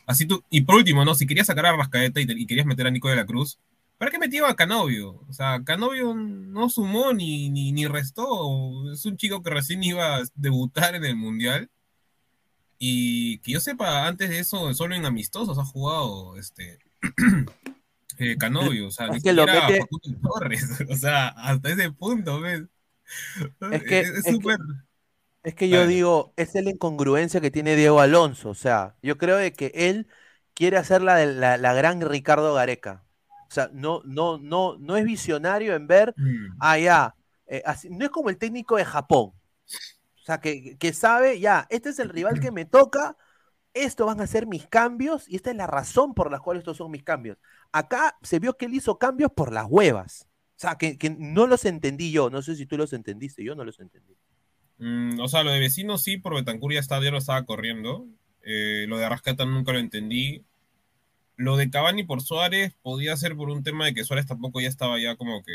Así tú, y por último, ¿no? Si querías sacar a Arrascaeta y, y querías meter a Nico de la Cruz, ¿para qué metía a Canovio? O sea, Canovio no sumó ni, ni, ni restó. Es un chico que recién iba a debutar en el Mundial. Y que yo sepa, antes de eso, solo en amistosos ha jugado este eh, Canovio, o sea, Es ni que lo siquiera mete- Facundo Torres, o sea, hasta ese punto, ¿ves? Es que- es es que-. Es que yo digo, es la incongruencia que tiene Diego Alonso. O sea, yo creo de que él quiere hacer la, la, la gran Ricardo Gareca. O sea, no, no, no, no es visionario en ver Mm, Ah, ya. eh, así- no es como el técnico de Japón. O sea, que, que sabe, ya, este es el rival que me toca, estos van a ser mis cambios y esta es la razón por la cual estos son mis cambios. Acá se vio que él hizo cambios por las huevas. O sea, que, que no los entendí yo. No sé si tú los entendiste, yo no los entendí. mm, o sea, lo de vecino sí, por Betancur ya lo estaba corriendo. Eh, lo de Arrascata nunca lo entendí. Lo de Cavani por Suárez podía ser por un tema de que Suárez tampoco ya estaba ya como que.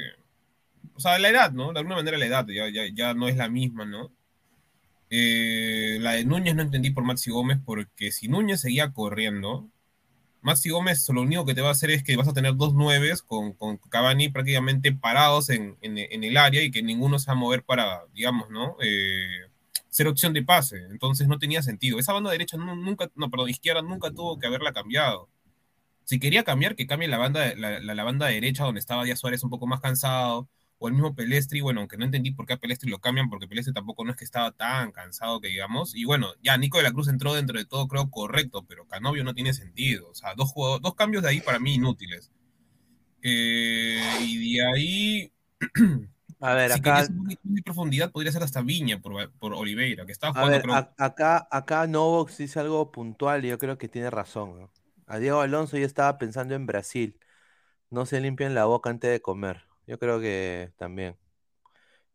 O sea, la edad, ¿no? De alguna manera la edad ya, ya, ya no es la misma, ¿no? Eh, la de Núñez no entendí por Maxi Gómez, porque si Núñez seguía corriendo, Maxi Gómez lo único que te va a hacer es que vas a tener dos nueves con, con Cavani prácticamente parados en, en- en el área y que ninguno se va a mover para, digamos, ¿no? Eh, ser opción de pase. Entonces no tenía sentido. Esa banda derecha nu- nunca, no, perdón, izquierda nunca tuvo que haberla cambiado. Si quería cambiar, que cambie la banda, la, la- la banda derecha donde estaba ya Suárez un poco más cansado, o el mismo Pelestri, bueno, aunque no entendí por qué a Pelestri lo cambian, porque Pelestri tampoco no es que estaba tan cansado que digamos, y bueno, ya Nico de la Cruz entró dentro de todo, creo, correcto, pero Canovio no tiene sentido, o sea, dos, dos cambios de ahí para mí inútiles. Eh, y de ahí, A ver, si acá, de profundidad, podría ser hasta Viña por, por Oliveira, que estaba a jugando, ver, creo, a- acá, acá Novox dice algo puntual y yo creo que tiene razón. ¿no? A Diego Alonso ya estaba pensando en Brasil. No se limpian la boca antes de comer. Yo creo que también.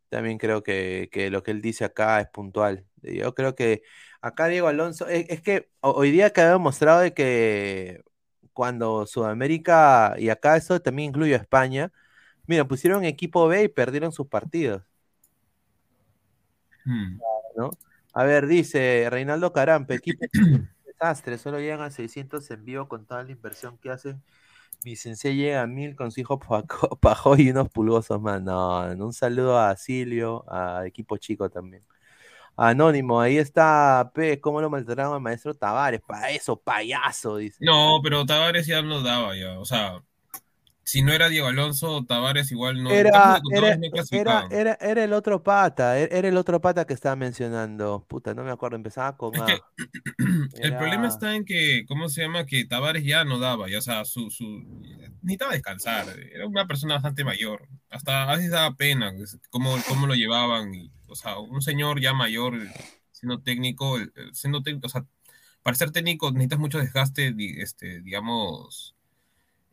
También creo que, que lo que él dice acá es puntual. Yo creo que acá Diego Alonso, es, es que ho- hoy día que ha demostrado de que cuando Sudamérica, y acá eso también incluye a España, mira, pusieron equipo B y perdieron sus partidos, Hmm. ¿no? A ver, dice Reinaldo Carampe, equipo desastre, solo llegan a 600 en vivo con toda la inversión que hacen. Mi sensei llega a 1000 con su hijo y unos pulgosos más. No, no, un saludo a Silvio, a equipo chico también. Anónimo, ahí está, P, ¿cómo lo maltrataron al maestro Tavares? Para eso, payaso, dice. No, pero Tavares ya no daba ya, o sea, si no era Diego Alonso, Tavares igual no. Era, era, no era, era, era el otro pata, e- era el otro pata que estaba mencionando. Puta, no me acuerdo, empezaba con Es que el problema está en que, ¿cómo se llama? Que Tavares ya no daba, ya, o sea, su, su, necesitaba descansar. Era una persona bastante mayor. Hasta a veces daba pena cómo, cómo lo llevaban. y, o sea, un señor ya mayor, siendo técnico, siendo técnico, o sea, para ser técnico necesitas mucho desgaste, este, digamos,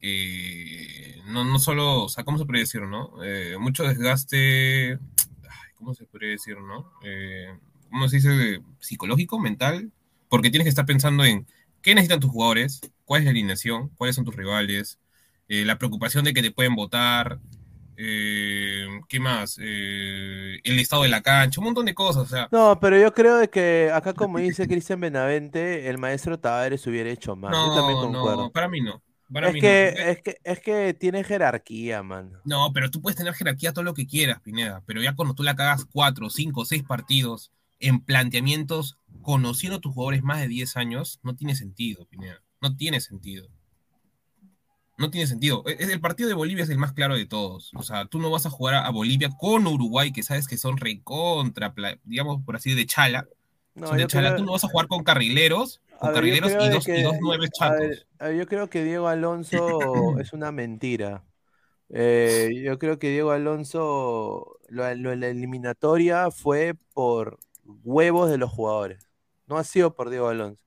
eh, no, no solo, o sea, ¿cómo se puede decir, no? Eh, mucho desgaste, ay, ¿cómo se puede decir, no? Eh, ¿Cómo se dice? Psicológico, mental, porque tienes que estar pensando en qué necesitan tus jugadores, cuál es la alineación, cuáles son tus rivales, eh, la preocupación de que te pueden votar, eh, ¿qué más? Eh, el estado de la cancha, un montón de cosas, o sea, No, pero yo creo de que acá, como dice Cristian Benavente, el maestro Tavares hubiera hecho más. Yo también no, concuerdo. no, para mí no. Para es, mí que, no. es, que, es que tiene jerarquía, man. No, pero tú puedes tener jerarquía todo lo que quieras, Pineda, pero ya cuando tú la cagas cuatro, cinco, seis partidos en planteamientos conociendo a tus jugadores más de 10 años, no tiene sentido, Pineda. No tiene sentido. No tiene sentido. E- El partido de Bolivia es el más claro de todos. O sea, tú no vas a jugar a Bolivia con Uruguay, que sabes que son recontra, digamos por así de chala. No, son de creo- Tú no vas a jugar con carrileros, con ver, carrileros y dos, que- y dos nueve a chatos. ver, a ver, yo creo que Diego Alonso es una mentira. Eh, yo creo que Diego Alonso, lo, lo- la eliminatoria fue por huevos de los jugadores. No ha sido por Diego Alonso.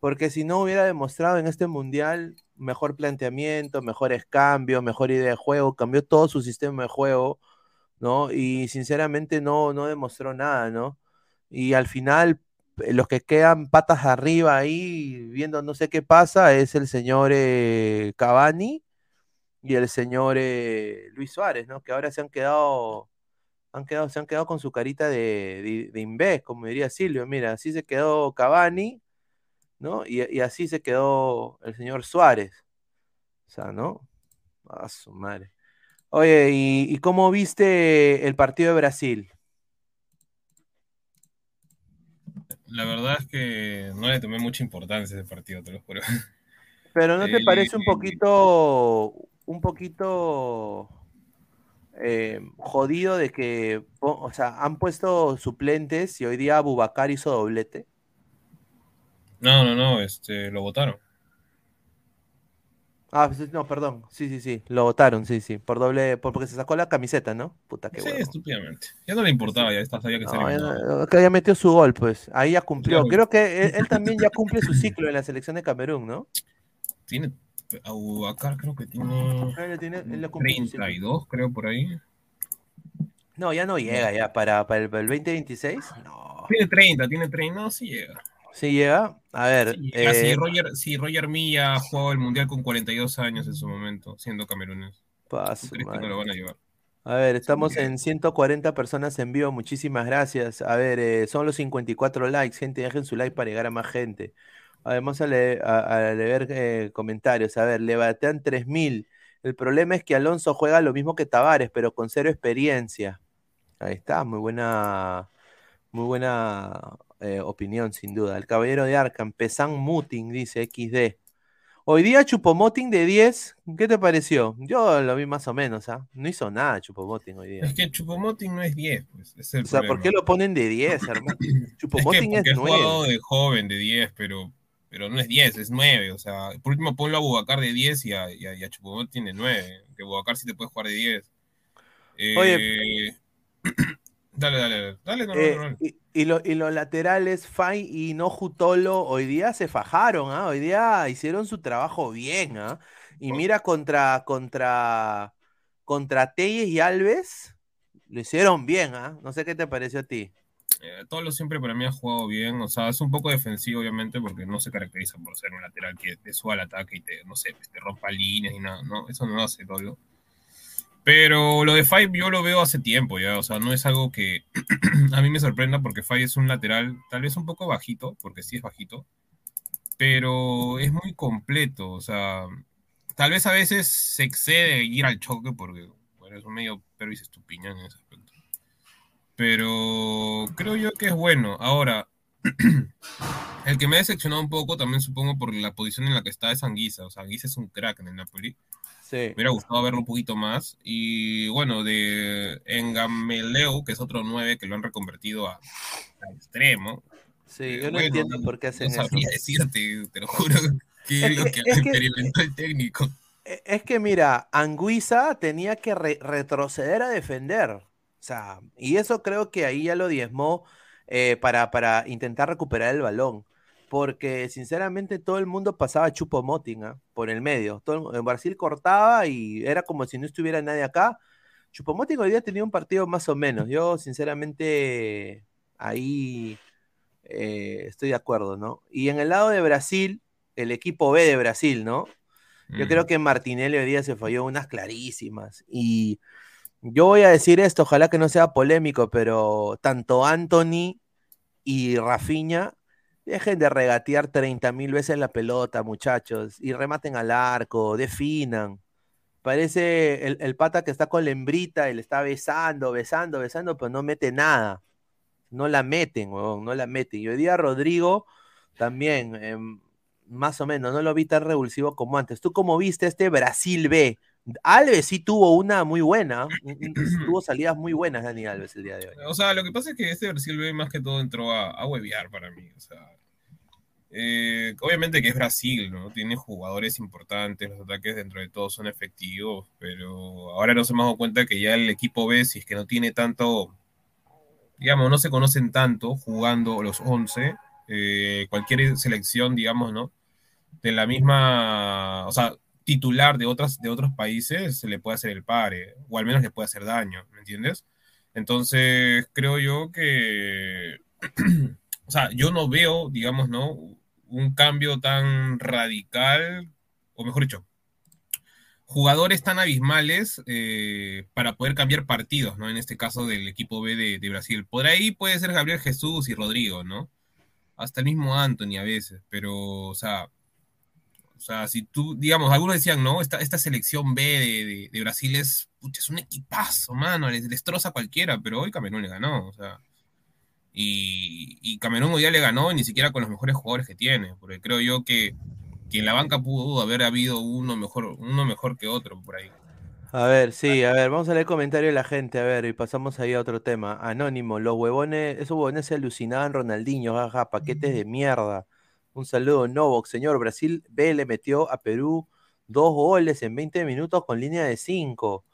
Porque si no hubiera demostrado en este mundial mejor planteamiento, mejores cambios, mejor idea de juego, cambió todo su sistema de juego, ¿no? Y sinceramente no, no demostró nada, ¿no? Y al final, eh, los que quedan patas arriba ahí, viendo no sé qué pasa, es el señor eh, Cavani y el señor eh, Luis Suárez, ¿no? Que ahora se han quedado, han quedado, se han quedado con su carita de, de, imbécil, como diría Silvio. Mira, así se quedó Cavani, ¿no? Y, así se quedó el señor Suárez. O sea, ¿no? A su madre. Oye, ¿y, y cómo viste el partido de Brasil? La verdad es que no le tomé mucha importancia a ese partido, te lo juro. Pero ¿no te El- parece un poquito, un poquito eh, jodido de que, o sea, han puesto suplentes y hoy día Bubacar hizo doblete? No, no, no, este, lo votaron. Ah, no, perdón, sí, sí, sí, lo votaron, sí, sí, por doble, por- porque se sacó la camiseta, ¿no? Puta, qué Sí, huevo. estúpidamente. Ya no le importaba, ya está, sabía que se No, ya eliminado. no, que ya metió su gol, pues, ahí ya cumplió. Creo que él, él también ya cumple su ciclo en la selección de Camerún, ¿no? Tiene, Abubakar creo que tiene Él tiene- él ya cumple su ciclo. 32, creo, por ahí. No, ya no llega, ya, para, para el, para el 2026, no. Tiene 30, tiene 30, no, sí llega. Sí llega, a ver, Sí. Sí, eh, Roger, sí, Roger Milla jugó el Mundial con 42 años en su momento, siendo camerunés. pa' ¿Tú crees que no lo van a llevar? A ver, estamos en 140 personas en vivo, muchísimas gracias. A ver, eh, son los 54 likes, gente, dejen su like para llegar a más gente. Además, a, le- a- a leer eh, comentarios, a ver, le batean 3000. El problema es que Alonso juega lo mismo que Tavares, pero con cero experiencia. Ahí está, muy buena, muy buena eh, opinión, sin duda. El caballero de Arkham, Pesan Muting, dice XD. Hoy día Chupomoting de 10, ¿qué te pareció? Yo lo vi más o menos, ¿ah? No hizo nada Chupomoting hoy día. Es que Chupomoting no es 10, pues. Es el O sea, ¿por problema. qué lo ponen de 10, hermano? Es que es es jugado 9. de joven, de 10, pero, pero no es 10, es 9. O sea, por último ponlo a Bubacar de 10 y a, y a, y a Chupomoting de 9. Que Bubacar sí te puede jugar de 10. Eh, Oye. Dale, dale, dale. Dale, no, Eh, no, no. y, y lo- y los laterales, Fay y no Jutolo, hoy día se fajaron, ¿ah? Hoy día hicieron su trabajo bien, ¿ah? Y Oh. mira contra, contra, contra Telles y Alves, lo hicieron bien, ¿ah? No sé qué te pareció a ti. Eh, Tolo siempre para mí ha jugado bien. O sea, es un poco defensivo, obviamente, porque no se caracteriza por ser un lateral que te suba al ataque y te, no sé, te rompa líneas y nada, ¿no? Eso no lo hace Tolo. Pero lo de Five yo lo veo hace tiempo ya, o sea, no es algo que a mí me sorprenda porque Five es un lateral tal vez un poco bajito, porque sí es bajito, pero es muy completo, o sea, tal vez a veces se excede ir al choque porque bueno, es un medio pero y estupiñán en ese aspecto. Pero creo yo que es bueno. Ahora, el que me ha decepcionado un poco también supongo por la posición en la que está es Anguisa, o sea, Anguisa es un crack en el Napoli. Sí. Me hubiera gustado verlo un poquito más. Y bueno, de Engameleu, que es otro 9 que lo han reconvertido a, a extremo. Sí, Eh, yo no bueno, entiendo por qué hacen No eso. sabría decirte, te lo juro, que es lo que- experimentó el técnico. E- Es que mira, Anguisa tenía que re- retroceder a defender. O sea, y eso creo que ahí ya lo diezmó eh, para, para intentar recuperar el balón. Porque sinceramente todo el mundo pasaba chupo moting ¿ah? por el medio. Todo en Brasil cortaba y era como si no estuviera nadie acá. Chupomoting hoy día tenía un partido más o menos. Yo sinceramente ahí eh, estoy de acuerdo, ¿no? Y en el lado de Brasil, el equipo B de Brasil, ¿no? Yo Mm. creo que Martinelli hoy día se falló unas clarísimas. Y yo voy a decir esto, ojalá que no sea polémico, pero tanto Anthony y Rafinha dejen de regatear 30 mil veces la pelota, muchachos, y rematen al arco, definan. Parece el, el pata que está con la hembrita y le está besando, besando, besando, pero no mete nada. No la meten, huevón, no la meten. Y hoy día Rodrigo también, em, más o menos, no lo vi tan revulsivo como antes. ¿Tú cómo viste este Brasil B? Alves sí tuvo una muy buena, tuvo salidas muy buenas Dani Alves el día de hoy. O sea, lo que pasa es que este Brasil B más que todo entró a, a huevear para mí. O sea, eh, obviamente que es Brasil, ¿no? Tiene jugadores importantes, los ataques dentro de todo son efectivos, pero ahora nos hemos dado cuenta que ya el equipo B, si es que no tiene tanto, digamos, no se conocen tanto jugando los 11, eh, cualquier selección, digamos, ¿no? De la misma, o sea, titular de, otras, de otros países se le puede hacer el pare, o al menos le puede hacer daño, ¿me entiendes? Entonces, creo yo que, o sea, yo no veo, digamos, ¿no? Un cambio tan radical, o mejor dicho, jugadores tan abismales eh, para poder cambiar partidos, ¿no? En este caso del equipo B de, de Brasil. Por ahí puede ser Gabriel Jesús y Rodrigo, ¿no? Hasta el mismo Anthony a veces, pero, o sea, sea, si tú, digamos, algunos decían, no, esta, esta selección B de, de- de Brasil es, pucha, es un equipazo, mano, les destroza a cualquiera, pero hoy Camerún le ganó, o sea. Y, y Camerún hoy ya le ganó ni siquiera con los mejores jugadores que tiene, porque creo yo que, que en la banca pudo haber habido uno mejor, uno mejor que otro por ahí. A ver, sí, a ver, vamos a leer comentarios de la gente, a ver, y pasamos ahí a otro tema. Anónimo, los huevones, esos huevones se alucinaban Ronaldinho, jaja, paquetes de mierda. Un saludo, Novox, señor, Brasil B le metió a Perú dos goles en 20 minutos con línea de 5.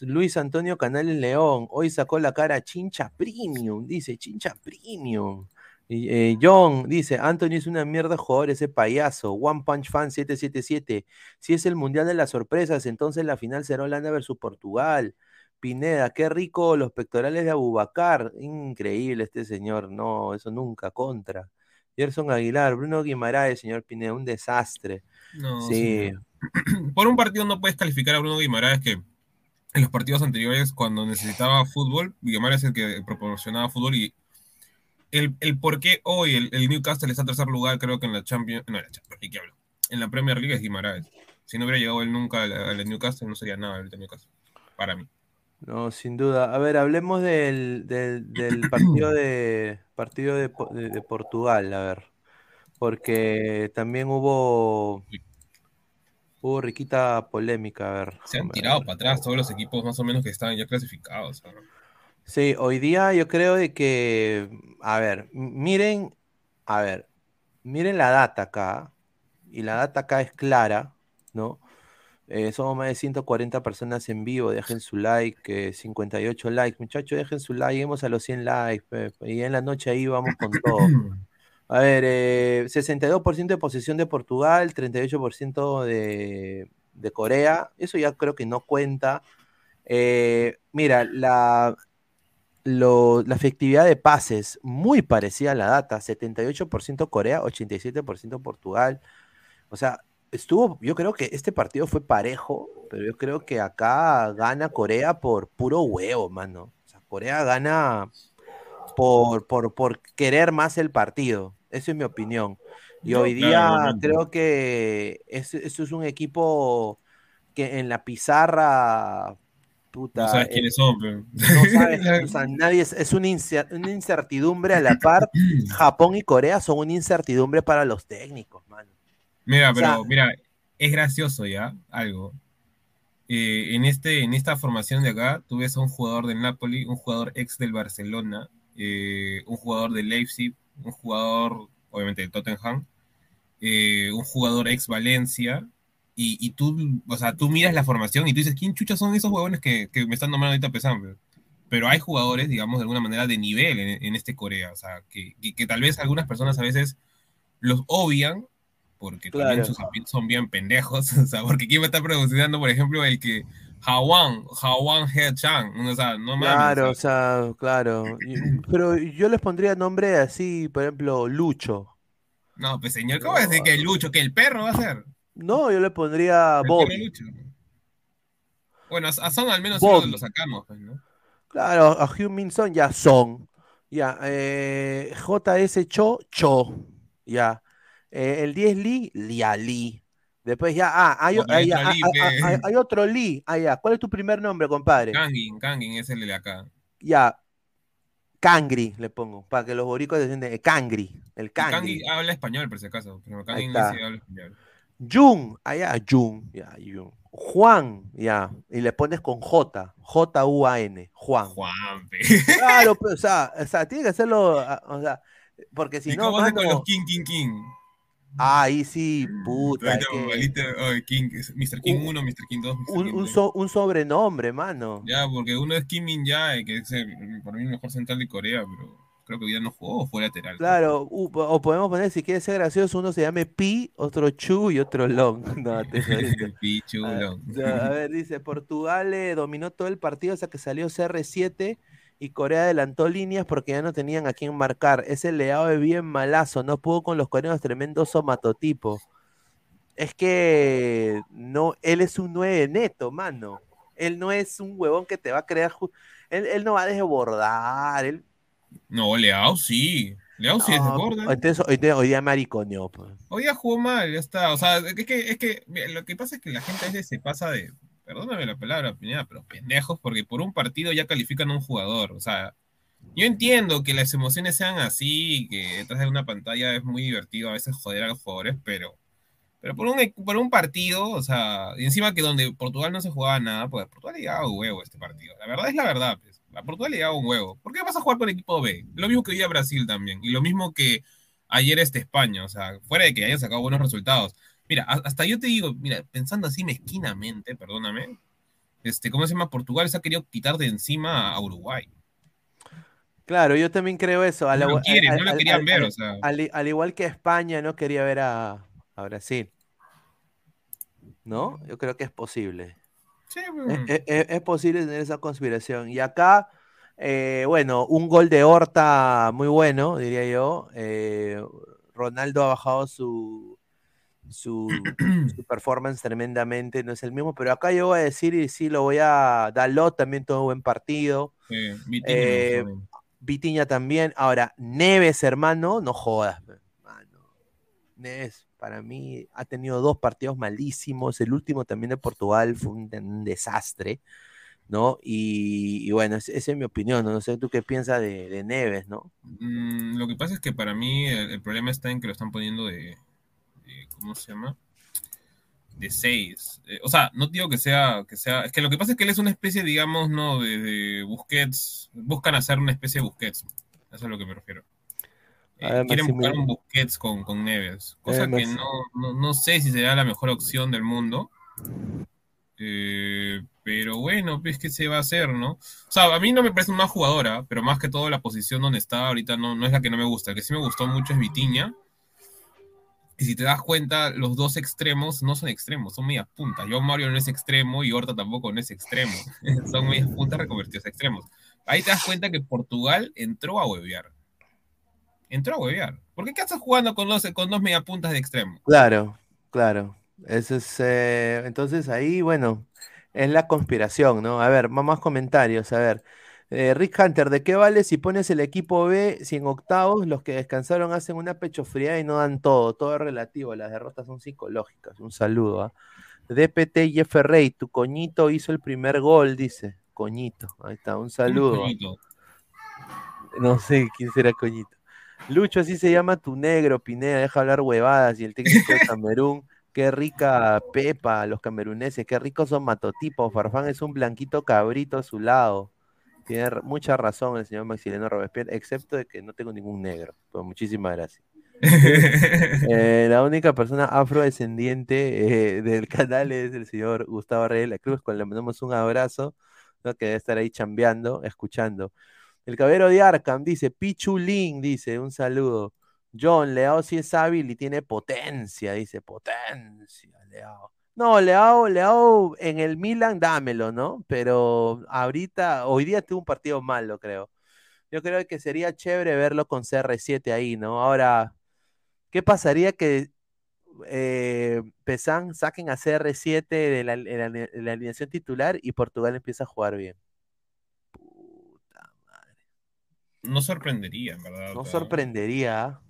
Luis Antonio Canales León, hoy sacó la cara Chincha Premium, dice Chincha Premium. Y, eh, John dice, Anthony es una mierda jugador, ese payaso. One Punch Fan 777. Si es el Mundial de las Sorpresas, entonces la final será Holanda versus Portugal. Pineda, qué rico los pectorales de Abubacar. Increíble este señor. No, eso nunca. Contra. Gerson Aguilar, Bruno Guimaraes, señor Pineda, un desastre. No, sí. señor. Por un partido no puedes calificar a Bruno Guimaraes que en los partidos anteriores, cuando necesitaba fútbol, Guimaraes es el que proporcionaba fútbol y el, el por qué hoy el, el Newcastle está en tercer lugar, creo que en la Champions, no, en la Champions League, ¿qué hablo? En la Premier League es Guimaraes. Si no hubiera llegado él nunca al, al Newcastle, no sería nada ahorita Newcastle, para mí. No, sin duda. A ver, hablemos del, del, del partido de partido de, de- de Portugal, a ver. Porque también hubo hubo riquita polémica, a ver. Se han tirado para atrás todos los equipos más o menos que estaban ya clasificados. ¿no? Sí, hoy día yo creo de que, a ver, miren, a ver, miren la data acá, y la data acá es clara, ¿no? Eh, somos más de 140 personas en vivo, dejen su like, que 58 likes, muchachos, dejen su like, lleguemos a los 100 likes, pe, pe, y en la noche ahí vamos con todo. A ver, eh, 62% de posesión de Portugal, 38% de, de Corea, eso ya creo que no cuenta. Eh, mira, la, lo- la efectividad de pases muy parecida a la data, 78% Corea, 87% Portugal. O sea, estuvo, yo creo que este partido fue parejo, pero yo creo que acá gana Corea por puro huevo, mano. O sea, Corea gana por, por, por querer más el partido. Esa es mi opinión. Y No, hoy claro, día creo que es- esto es un equipo que en la pizarra, puta, No sabes eh, quiénes son, pero... no sabes, o sea, nadie es, es una incertidumbre a la par. Japón y Corea son una incertidumbre para los técnicos, mano. Mira, O sea- pero mira, es gracioso ya, algo. eh, en, este, en esta formación de acá, tú ves a un jugador del Napoli, un jugador ex del Barcelona, eh, un jugador del Leipzig, un jugador, obviamente, del Tottenham, eh, un jugador ex Valencia, y, y, tú, o sea, tú miras la formación y tú dices, ¿quién chucha son esos huevones que, que me están nombrando ahorita pesando? Pero hay jugadores, digamos, de alguna manera de nivel en, en este Corea, o sea, que, que, que, tal vez algunas personas a veces los obvian porque claro. también sus son bien pendejos, o sea, porque quién va a estar pronunciando, por ejemplo, el que Hawan, Hawan He Chang, o sea, no mames. Claro, o sea, claro. Pero yo les pondría nombre así, por ejemplo, Lucho. No, pues señor, ¿cómo va a decir que Lucho, que el perro va a ser? No, yo le pondría Bob. Bueno, a Son al menos lo, lo, sacamos, pues, ¿no? Claro, a Hugh Min Son ya Son. Ya, eh, JS Cho, Cho. Ya. Eh, el 10 Lee, Lia Lee. Después ya, ah, hay, hay, hay, hay, hay otro Lee. Ah, ya. ¿Cuál es tu primer nombre, compadre? Kangin, Kangin es el de acá. Ya. Kangri, le pongo, para que los boricos entiendan. Kangri, el Kangri. Kangri habla español, por si acaso. Pero habla español. Jun, allá, Jun, ya, Jun. Juan, ya, y le pones con J, J-U-A-N, Juan. Juan, pe. Claro, pero, o sea, o sea, tiene que hacerlo, o sea, porque si ¿Y no. ¿Cómo mano... con los King, King, King? Ah, ahí sí, puta. Que... Malita, oh, King, Mr. King 1, Mr. King 2. Mr. Un, King un, so, un, sobrenombre, mano. Ya, porque uno es Kim Min Jae, que es el, para mí el mejor central de Corea, pero creo que ya no jugó o fue lateral. Claro, uh, o podemos poner, si quieres ser gracioso, uno se llame Pi, otro Chu y otro Long. No, te Pi, Chu, a, Long. A ver, dice, Portugal eh, dominó todo el partido hasta que salió CR7 y Corea adelantó líneas porque ya no tenían a quién marcar. Ese leado es bien malazo, no pudo con los coreanos, tremendo somatotipo. Es que no, él es un 9 neto, mano. Él no es un huevón que te va a crear. Él, él no va a desbordar. Él... No, Leao sí. Leao sí no, es desborda. Entonces hoy, hoy día mariconeó. Pues. Hoy día jugó mal, ya está. O sea, es que, es que lo que pasa es que la gente a veces se pasa de, perdóname la palabra, Pineda, pero pendejos, porque por un partido ya califican a un jugador. O sea, yo entiendo que las emociones sean así, que detrás de una pantalla es muy divertido a veces joder a los jugadores, pero, pero por, un, por un partido, o sea, y encima que donde Portugal no se jugaba nada, pues Portugal le llegaba un huevo este partido. La verdad es la verdad, pues. A Portugal le llegaba un huevo. ¿Por qué vas a jugar con equipo B? Lo mismo que hoy a Brasil también, y lo mismo que ayer este España, o sea, fuera de que hayan sacado buenos resultados. Mira, hasta yo te digo, mira, pensando así mezquinamente, perdóname, este, ¿cómo se llama? Portugal se ha querido quitar de encima a Uruguay. Claro, yo también creo eso. A la, no, lo quieren, al, no lo al, querían al, ver, o sea. Al, igual que España no quería ver a, a, Brasil. ¿No? Yo creo que es posible. Sí, bueno. es, es, es, posible tener esa conspiración. Y acá, eh, bueno, un gol de Horta muy bueno, diría yo. Eh, Ronaldo ha bajado su, su, su, performance tremendamente, no es el mismo, pero acá yo voy a decir, y sí lo voy a, Dalot también tuvo buen partido, Vitiña, eh, Vitiña, también, ahora Neves, hermano, no jodas, hermano. Neves, para mí, ha tenido dos partidos malísimos, el último también de Portugal fue un, un desastre, ¿no? Y, y bueno, esa es mi opinión, ¿no? no sé tú qué piensas de, de Neves, ¿no? Mm, lo que pasa es que para mí el, el problema está en que lo están poniendo de, ¿cómo se llama? De 6. Eh, o sea, no digo que sea, que sea. Es que lo que pasa es que él es una especie, digamos, ¿no? De, de Busquets. Buscan hacer una especie de Busquets. Eso es a lo que me refiero. Eh, ver, quieren buscar un Busquets con, con Neves. Cosa que no, no, no, sé si será la mejor opción del mundo. Eh, pero bueno, pues que se va a hacer, ¿no? O sea, a mí no me parece una jugadora, pero más que todo la posición donde está ahorita no, no es la que no me gusta. El que sí me gustó mucho es Vitiña y si te das cuenta, los dos extremos no son extremos, son medias puntas. Yo Mario no es extremo y Horta tampoco no es extremo. son medias puntas reconvertidos a extremos. Ahí te das cuenta que Portugal entró a huevear. Entró a huevear. ¿Por qué estás jugando con dos, con dos media puntas de extremo? Claro, claro. Eso es, eh, entonces ahí, bueno, es la conspiración, ¿no? A ver, más comentarios, a ver. Eh, Rick Hunter, ¿de qué vale si pones el equipo B si en octavos los que descansaron hacen una pecho fría y no dan todo? Todo es relativo, las derrotas son psicológicas. Un saludo. ¿eh? DPT Jeff Rey, tu coñito hizo el primer gol, dice. Coñito, ahí está, un saludo. Coñito? No sé quién será Coñito. Lucho, así se llama tu negro, Pineda, deja hablar huevadas. Y el técnico de Camerún, Qué rica Pepa, los cameruneses, qué ricos son matotipos. Farfán es un blanquito cabrito a su lado. Tiene mucha razón el señor Maximiliano Robespierre, excepto de que no tengo ningún negro. Pues muchísimas gracias. Eh, la única persona afrodescendiente eh, del canal es el señor Gustavo Reyes de la Cruz, con le mandamos un abrazo, ¿no? que debe estar ahí chambeando, escuchando. El caballero de Arkham dice, Pichulín, dice, un saludo. John, Leao sí es hábil y tiene potencia, dice, potencia, Leao. No, Leao, Leao en el Milan, dámelo, ¿no? Pero ahorita, hoy día tuvo un partido malo, creo. Yo creo que sería chévere verlo con CR7 ahí, ¿no? Ahora, ¿qué pasaría que eh, Pesan saquen a CR7 de la, de la- de la alineación titular y Portugal empieza a jugar bien? Puta madre. No sorprendería, en verdad. No o sea. sorprendería. ¿ah?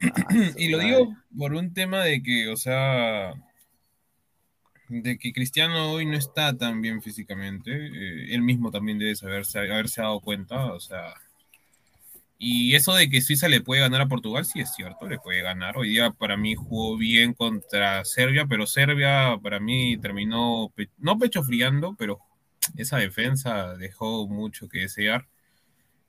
Y lo digo por un tema de que, o sea, de que Cristiano hoy no está tan bien físicamente. eh, él mismo también debe saberse, haberse dado cuenta, o sea. Y eso de que Suiza le puede ganar a Portugal, sí es cierto, le puede ganar. Hoy día para mí jugó bien contra Serbia, pero Serbia para mí terminó, no pecho friando, pero esa defensa dejó mucho que desear.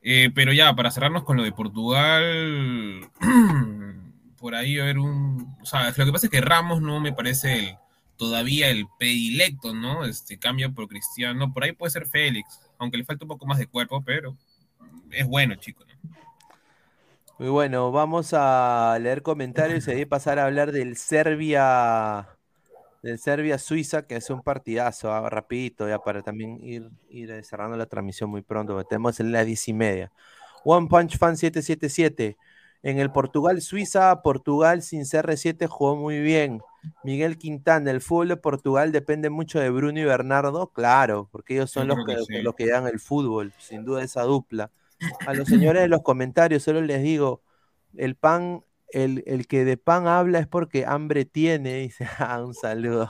Eh, pero ya, para cerrarnos con lo de Portugal, por ahí a haber un... O sea, lo que pasa es que Ramos no me parece el, todavía el predilecto, ¿no? Este cambio por Cristiano. Por ahí puede ser Félix, aunque le falta un poco más de cuerpo, pero es bueno, chico, ¿no? Muy bueno, vamos a leer comentarios y ahí pasar a hablar del Serbia, del Serbia-Suiza, que es un partidazo, ah, rapidito, ya para también ir, ir eh, cerrando la transmisión muy pronto, tenemos en las diez y media. One Punch Fan 777. En el Portugal-Suiza, Portugal sin CR7 jugó muy bien. Miguel Quintana, el fútbol de Portugal depende mucho de Bruno y Bernardo, claro, porque ellos son Yo los creo que, que sí. los que dan el fútbol, sin duda esa dupla. A los señores de los comentarios solo les digo, el pan, el, el que de pan habla es porque hambre tiene, dice, ah, un saludo.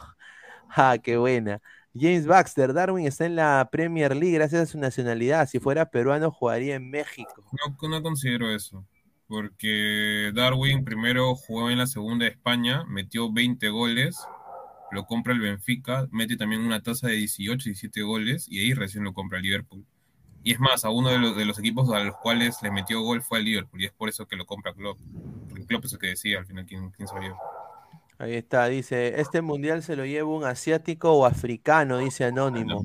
Ah, qué buena. James Baxter, Darwin está en la Premier League gracias a su nacionalidad. Si fuera peruano, jugaría en México. No, no considero eso. Porque Darwin primero jugó en la segunda de España, metió 20 goles, lo compra el Benfica, mete también una tasa de 18, 17 goles y ahí recién lo compra el Liverpool. Y es más, a uno de los, de los equipos a los cuales le metió gol fue al Liverpool y es por eso que lo compra Klopp. Klopp es el que decía al final quién salió. Ahí está, dice, este mundial se lo lleva un asiático o africano, dice Anónimo.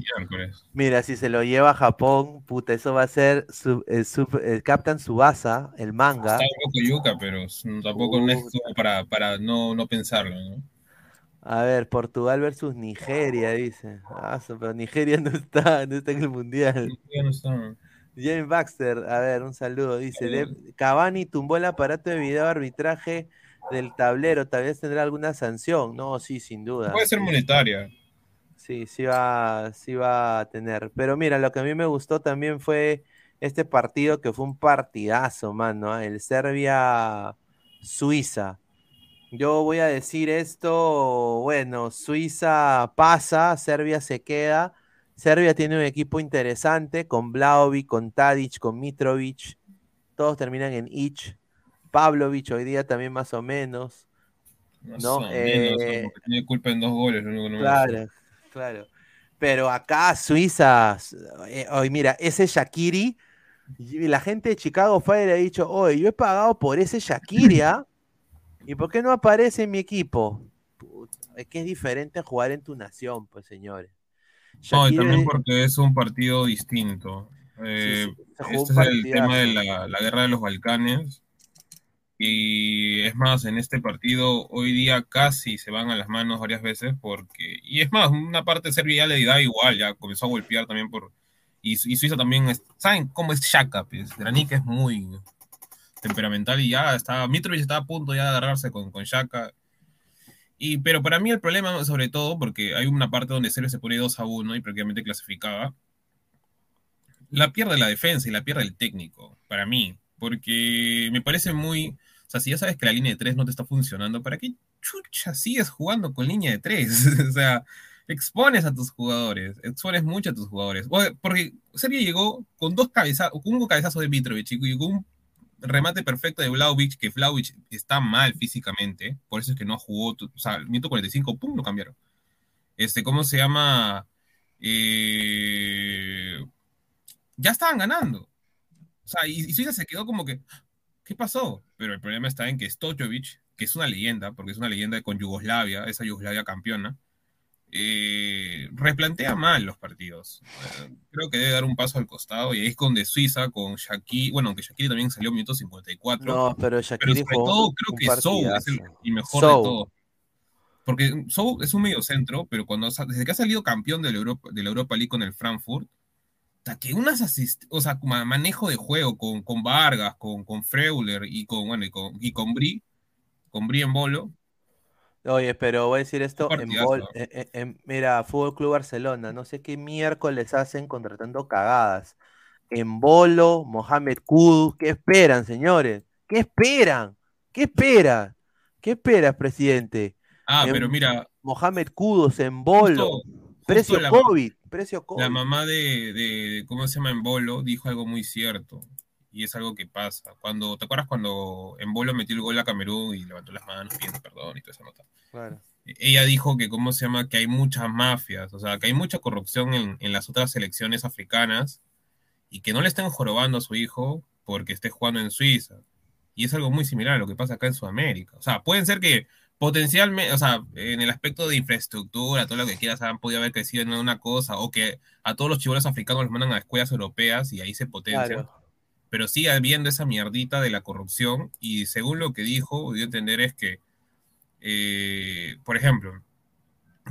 Mira, si se lo lleva a Japón, puta, eso va a ser su- el, sub- el Captain Subasa, el manga. Está un poco yuca, pero tampoco es para, para no, no pensarlo, ¿no? A ver, Portugal versus Nigeria, dice. Ah, pero Nigeria no está, no está en el mundial. No está. James Baxter, a ver, un saludo. Dice, Cavani tumbó el aparato de video arbitraje del tablero, tal vez tendrá alguna sanción. No, sí, sin duda. Puede ser monetaria. Sí, sí va, sí va a tener. Pero mira, lo que a mí me gustó también fue este partido que fue un partidazo, mano. ¿ah? El Serbia-Suiza. Yo voy a decir esto, bueno, Suiza pasa, Serbia se queda. Serbia tiene un equipo interesante con Vlaovic, con Tadic, con Mitrovic. Todos terminan en Ich. Pavlovic hoy día también más o menos. Más No, o menos, eh, porque tiene culpa en dos goles, lo único que no me. Claro, claro. Pero acá Suiza, eh, hoy mira, ese Shakiri, y la gente de Chicago Fire ha dicho, oye, yo he pagado por ese Shakiri, ¿ah? ¿Y por qué no aparece en mi equipo? Puta, es que es diferente jugar en tu nación, pues señores. No, y también porque es un partido distinto. Eh, sí, este es el tema de la guerra de los Balcanes. Y es más, en este partido hoy día casi se van a las manos varias veces porque... Y es más, una parte de Serbia ya le da igual, ya comenzó a golpear también por... Y, Su- y Suiza también, ¿saben cómo es Shaka? Pues? Granik es muy temperamental y ya está... Mitrovic está a punto ya de agarrarse con, con Shaka. Y, pero para mí el problema, sobre todo, porque hay una parte donde Serbia se pone 2 a 1 y prácticamente clasificaba, la pierde la defensa y la pierde el técnico, para mí. Porque me parece muy. Sea, si ya sabes que la línea de 3 no te está funcionando, ¿para qué chucha sigues jugando con línea de 3? o sea, expones a tus jugadores, expones mucho a tus jugadores. Porque Serbia llegó con dos cabezazos, con un cabezazo de Mitrovic y con un remate perfecto de Vlaovic, que Vlaovic está mal físicamente, por eso es que no jugó, o sea, el minuto 45, pum, lo cambiaron. Este, ¿cómo se llama? Eh, ya estaban ganando. O sea, y, y Suiza se quedó como que, ¿qué pasó? Pero el problema está en que Stojovic, que es una leyenda, porque es una leyenda con Yugoslavia, esa Yugoslavia campeona, eh, replantea mal los partidos. Eh, creo que debe dar un paso al costado y ahí es donde Suiza con Shakiri, bueno, aunque Shakiri también salió en minuto 54. No, pero pero Shakiri sobre jugó todo creo que Sou es el, el mejor de todos. Porque Sou es un mediocentro, pero cuando desde que ha salido campeón de la Europa, de la Europa League con el Frankfurt, hasta que unas asist o sea, ma- manejo de juego con, con Vargas, con, con Freuler y con, bueno, y con, y con Bri, con Bri en bolo, Oye, pero voy a decir esto en bol, en- en- mira, Fútbol Club Barcelona, no sé qué miércoles hacen contratando cagadas. En Bolo, Mohamed Kudus, ¿qué esperan, señores? ¿Qué esperan? ¿Qué esperan? ¿Qué esperas, presidente? Ah, En pero mira, Mohamed Kudus en Bolo, justo, precio la, COVID, precio COVID. la mamá de, de, ¿cómo se llama? En Bolo dijo algo muy cierto. Y es algo que pasa. Cuando, ¿te acuerdas cuando en Bolo metió el gol a Camerún y levantó las manos pidiendo perdón y toda esa nota? Claro. ella dijo que, ¿cómo se llama? Que hay muchas mafias, o sea, que hay mucha corrupción en, en las otras selecciones africanas y que no le estén jorobando a su hijo porque esté jugando en Suiza. Y es algo muy similar a lo que pasa acá en Sudamérica. O sea, pueden ser que potencialmente, o sea, en el aspecto de infraestructura, todo lo que quieras, han podido haber crecido en una cosa, o que a todos los chibolos africanos los mandan a escuelas europeas y ahí se potencian Claro. pero sigue habiendo esa mierdita de la corrupción y según lo que dijo, dio a entender es que, eh, por ejemplo,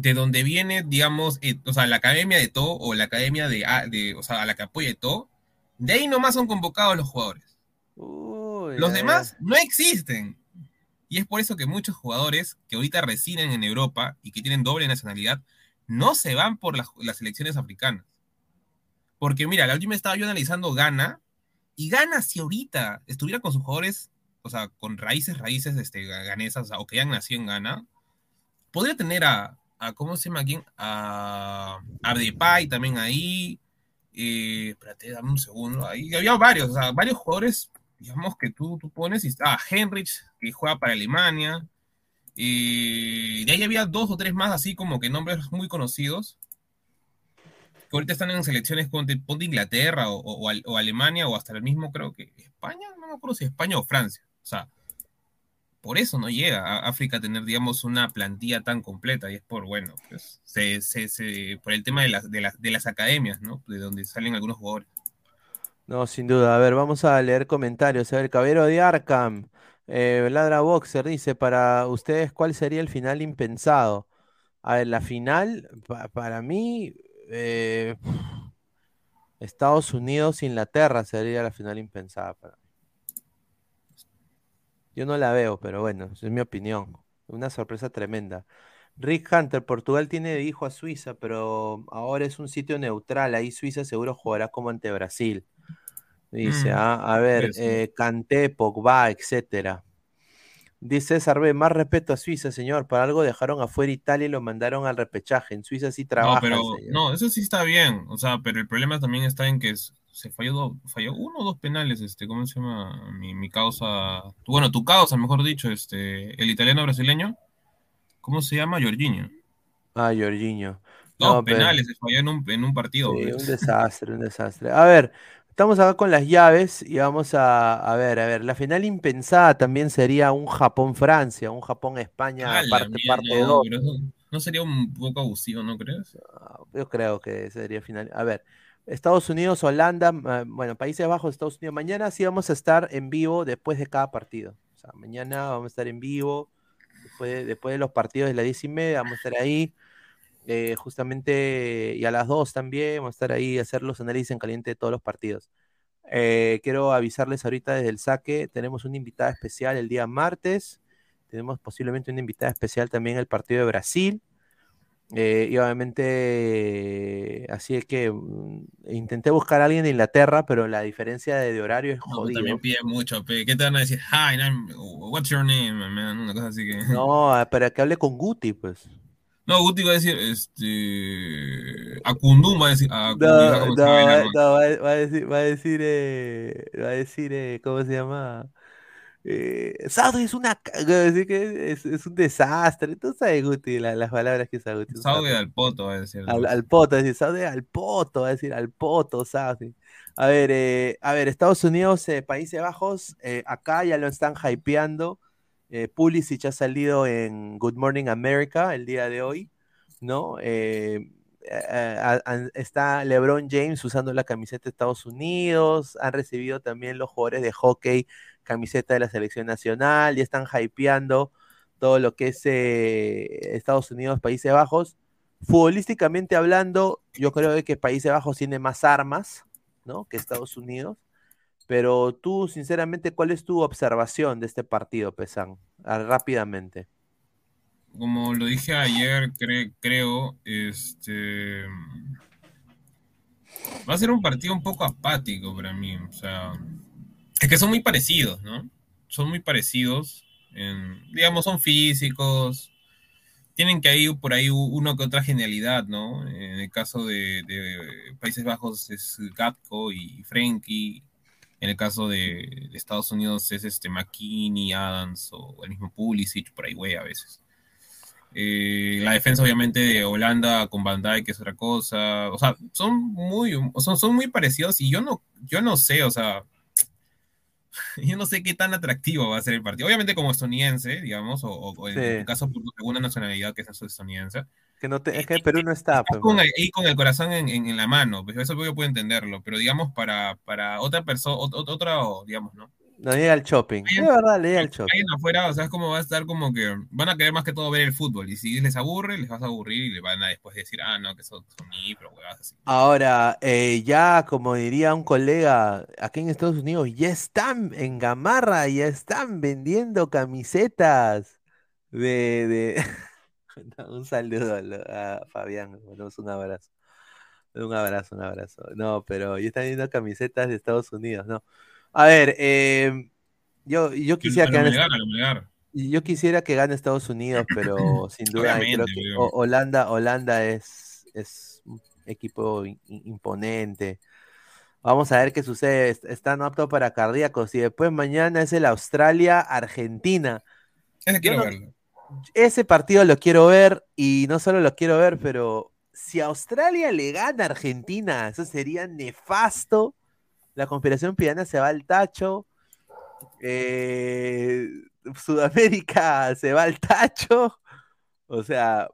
de donde viene, digamos, eh, o sea, la academia de todo o la academia de, a- de, o sea, a la que apoya todo, de ahí nomás son convocados los jugadores. Uy, Los demás no existen. Y es por eso que muchos jugadores que ahorita residen en Europa y que tienen doble nacionalidad, no se van por las, las selecciones africanas. Porque mira, la última estaba yo analizando Ghana, y Ghana si ahorita estuviera con sus jugadores, o sea, con raíces, raíces este, ganesas, o, sea, o que hayan nacido en Ghana, podría tener a, a ¿cómo se llama quién? A, a también ahí, eh, espérate, dame un segundo, ahí había varios, o sea, varios jugadores digamos que tú, tú pones y está Henrich, que juega para Alemania. Y de ahí había dos o tres más, así como que nombres muy conocidos. Que ahorita están en selecciones ponte Inglaterra o, o, Alemania o hasta el mismo, creo que España, no me acuerdo si España o Francia. O sea, por eso no llega a África a tener, digamos, una plantilla tan completa. Y es por, bueno, pues, se, se, por el tema de las, de, las, de las academias, ¿no? De donde salen algunos jugadores. No, sin duda. A ver, vamos a leer comentarios. A ver, Cabero de Arkham, eh, Ladra Boxer dice, para ustedes, ¿cuál sería el final impensado? A ver, la final, pa- para mí, eh, Estados Unidos, Inglaterra sería la final impensada para mí. Yo no la veo, pero bueno, es mi opinión. Una sorpresa tremenda. Rick Hunter, Portugal tiene de hijo a Suiza, pero ahora es un sitio neutral. Ahí Suiza seguro jugará como ante Brasil. Dice, Mm, ah, a ver, ser. eh, Kanté, Pogba, etcétera. Dice César B, más respeto a Suiza, señor. Para algo dejaron afuera Italia y lo mandaron al repechaje. En Suiza sí No, trabajan, pero señor. no, eso sí está bien. O sea, pero el problema también está en que se falló, falló uno o dos penales, este, ¿cómo se llama? Mi, mi causa, bueno, tu causa, mejor dicho, este, el italiano brasileño, ¿cómo se llama? Jorginho. Ah, Jorginho. Dos No, pero- penales se falló en un, en un partido. Sí, pues. un desastre, un desastre. A ver, estamos acá con las llaves y vamos a, a ver, a ver, la final impensada también sería un Japón-Francia, un Japón-España, Ah, parte, mierda, parte no, 2. pero eso no sería un poco abusivo, ¿no crees? Ah, Yo creo que sería final. A ver, Estados Unidos, Holanda, bueno, Países Bajos, Estados Unidos. Mañana sí vamos a estar en vivo después de cada partido. O sea, mañana vamos a estar en vivo, después de, después de los partidos de las diez y media, vamos a estar ahí. Eh, justamente, y a las 2 también, vamos a estar ahí a hacer los análisis en caliente de todos los partidos. Eh, quiero avisarles ahorita desde el saque, tenemos una invitada especial el día martes, tenemos posiblemente una invitada especial también el partido de Brasil. Eh, y obviamente, así es que mm, intenté buscar a alguien de Inglaterra, pero la diferencia de, de horario es No, jodido. también pide mucho. ¿qué te van a decir? Hi, I'm- what's your name, man? Una cosa así que... No, para que hable con Guti, pues. No, Guti va a decir, este. Acundum va a decir. No, Acundum, no, ¿cómo se llama? va, no, va, va a decir, va a decir, eh, va a decir, eh, ¿cómo se llama? Eh, Saudi es una, ca- va a decir que es, es un desastre. Tú sabes, Guti, la- las palabras que usa Guti. sapo. al poto va a decir. Al, al poto, es decir, Saudi al poto, va a decir al poto, Saudi. A ver, eh, a ver, Estados Unidos, eh, Países Bajos, eh, acá ya lo están hypeando. Eh, Pulisic ha salido en Good Morning America el día de hoy, ¿no? Eh, está LeBron James usando la camiseta de Estados Unidos, han recibido también los jugadores de hockey camiseta de la selección nacional, ya están hypeando todo lo que es eh, Estados Unidos, Países Bajos. Futbolísticamente hablando, yo creo que Países Bajos tiene más armas, ¿no? Que Estados Unidos. Pero tú, sinceramente, ¿cuál es tu observación de este partido, Pesan? Rápidamente. Como lo dije ayer, cre- creo, este. Va a ser un partido un poco apático para mí. O sea, es que son muy parecidos, ¿no? Son muy parecidos. digamos, son físicos. Tienen que hay por ahí uno que otra genialidad, ¿no? En el caso de, de Países Bajos es Gatko y Frenkie. En el caso de, de Estados Unidos es este McKinney, Adams o el mismo Pulisic, por ahí, güey, a veces. Eh, la defensa, obviamente, de Holanda con Van Dijk es otra cosa. O sea, son muy, son, son muy parecidos y yo no, yo no sé, o sea, yo no sé qué tan atractivo va a ser el partido. Obviamente como estoniense, digamos, o, o en Sí. tu caso por segunda nacionalidad que es estoniense. Que no te- es que Perú no está, pues, con el- ahí con el corazón en, en- en la mano, pues eso yo puedo entenderlo, pero digamos para, para otra persona, otra, digamos, ¿no? No llega al shopping. De verdad, le llega al shopping. Afuera, o sea, es como va a estar como que van a querer más que todo ver el fútbol, y si les aburre, les vas a aburrir y les van a después decir, ah, no, que son, son pero huevas así. Ahora, eh, ya como diría un colega, aquí en Estados Unidos ya están en Gamarra, ya están vendiendo camisetas de... de... No, un saludo a, a Fabián, mandamos un abrazo. Un abrazo, un abrazo. No, pero ya están vendiendo camisetas de Estados Unidos, ¿no? A ver, eh, yo, yo quisiera que gane, yo quisiera que gane Estados Unidos, pero sin duda creo que Holanda, Holanda es, es un equipo in- imponente. Vamos a ver qué sucede. Est- Están aptos para cardíacos. Y después mañana es el Australia-Argentina. Ese quiero no- verlo. Ese partido lo quiero ver y no solo lo quiero ver, pero si Australia le gana a Argentina, eso sería nefasto. La conspiración piana se va al tacho. eh, Sudamérica se va al tacho. O sea,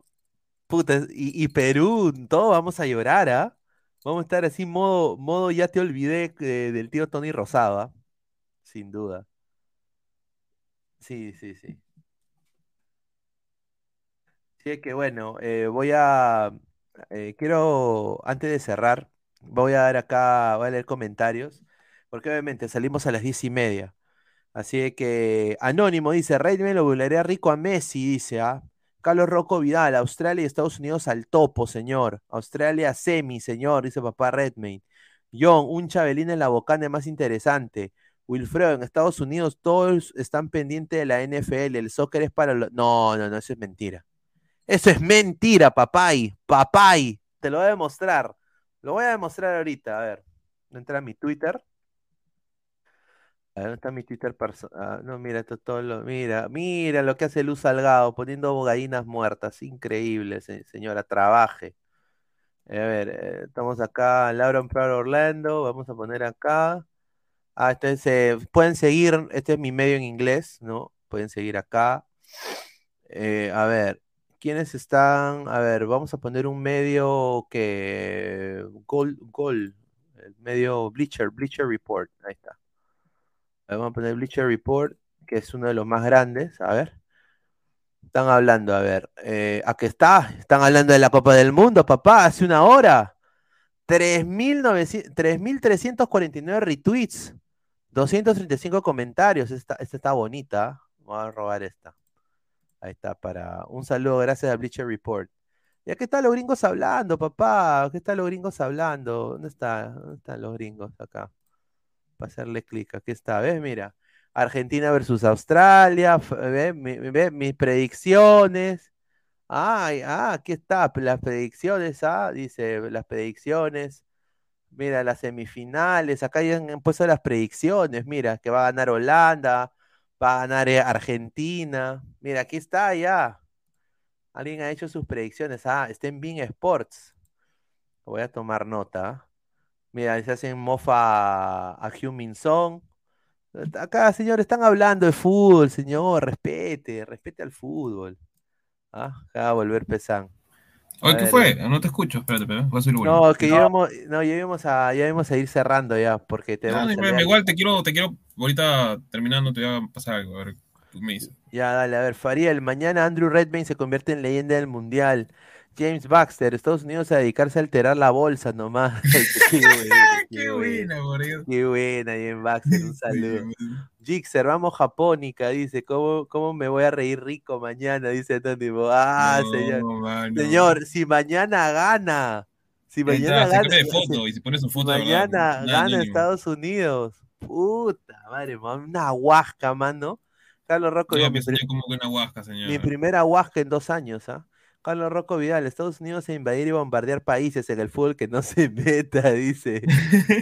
puta, y, Perú, todos vamos a llorar, ¿ah? Vamos a estar así, modo, modo ya te olvidé eh, del tío Tony Rosado, ¿ah? Sin duda. Sí, sí, sí. Sí, que bueno, eh, voy a, eh, quiero, antes de cerrar, voy a dar acá, voy a leer comentarios, porque obviamente salimos a las diez y media. Así que Anónimo dice, Rey me lo volaría rico a Messi, dice, ¿ah? Carlos Rocco Vidal, Australia y Estados Unidos al topo, señor. Australia semi, señor, dice papá Redmayne. John, un Chabelín en la bocana más interesante. Wilfredo, en Estados Unidos todos están pendientes de la NFL, el soccer es para los... No, no, no, eso es mentira. Eso es mentira, papay, papay. Te lo voy a demostrar. Lo voy a demostrar ahorita, a ver. Entra a mi Twitter. A ¿dónde está mi Twitter personal? no, mira, esto todo lo. Mira, mira lo que hace Luz Salgado, poniendo gallinas muertas. Increíble, se- señora, trabaje. A ver, eh, estamos acá, Laura Proud Orlando. Vamos a poner acá. Ah, este se pueden seguir, este es mi medio en inglés, ¿no? Pueden seguir acá. Eh, a ver, ¿quiénes están? A ver, vamos a poner un medio que. Gol, Gol, el medio Bleacher, Bleacher Report. Ahí está. Vamos a poner Bleacher Report, que es uno de los más grandes. A ver. Están hablando, a ver. Eh, ¿a qué está? Están hablando de la Copa del Mundo, papá, hace una hora. 3.900 3.349 retweets. 235 comentarios. Esta, esta está bonita. Voy a robar esta. Ahí está, para un saludo, gracias a Bleacher Report. ¿Y aquí están los gringos hablando, papá? ¿Qué están los gringos hablando? ¿Dónde está? ¿Dónde están los gringos acá? Para hacerle clic, aquí está, ¿ves? Mira, Argentina versus Australia, ¿ves? Mis predicciones. Ay, ah, aquí está, las predicciones, ah, dice, las predicciones. Mira, las semifinales, acá ya han puesto las predicciones, mira, que va a ganar Holanda, va a ganar Argentina. Mira, aquí está ya. Alguien ha hecho sus predicciones. Ah, está en Bean Sports. Voy a tomar nota. Mira, se hacen mofa a, a Heung-min Son. Acá, señor, están hablando de fútbol, señor. Respete, respete al fútbol. Ah, acá va a volver Pesán. A Oye, ¿qué ver, fue? No te escucho, espérate, espérate, voy a subir No, que ya íbamos, no, ya íbamos a, ya íbamos a ir cerrando ya, porque te No, vamos a dime, leer- igual te quiero, te quiero, ahorita terminando te voy a pasar algo, a ver, tú me dices. Ya, dale, a ver, Fariel, mañana Andrew Redmayne se convierte en leyenda del mundial. James Baxter, Estados Unidos a dedicarse a alterar la bolsa nomás. qué buena, qué Qué buena, qué buena, James Baxter, un saludo. Jixer, vamos Japónica, dice, ¿cómo, ¿cómo me voy a reír rico mañana? Dice Anónimo. Ah, No, señor. mano. Señor, si mañana gana, si mañana gana, si- foto y foto verdad. mañana gana. Estados Unidos, puta madre, man, una huasca, mano. Carlos Rocco, No, ya, mi, como que una huasca, mi señor. primera huasca en dos años, ¿ah? Carlos Rocco Vidal, Estados Unidos a invadir y bombardear países en el fútbol que no se meta, dice.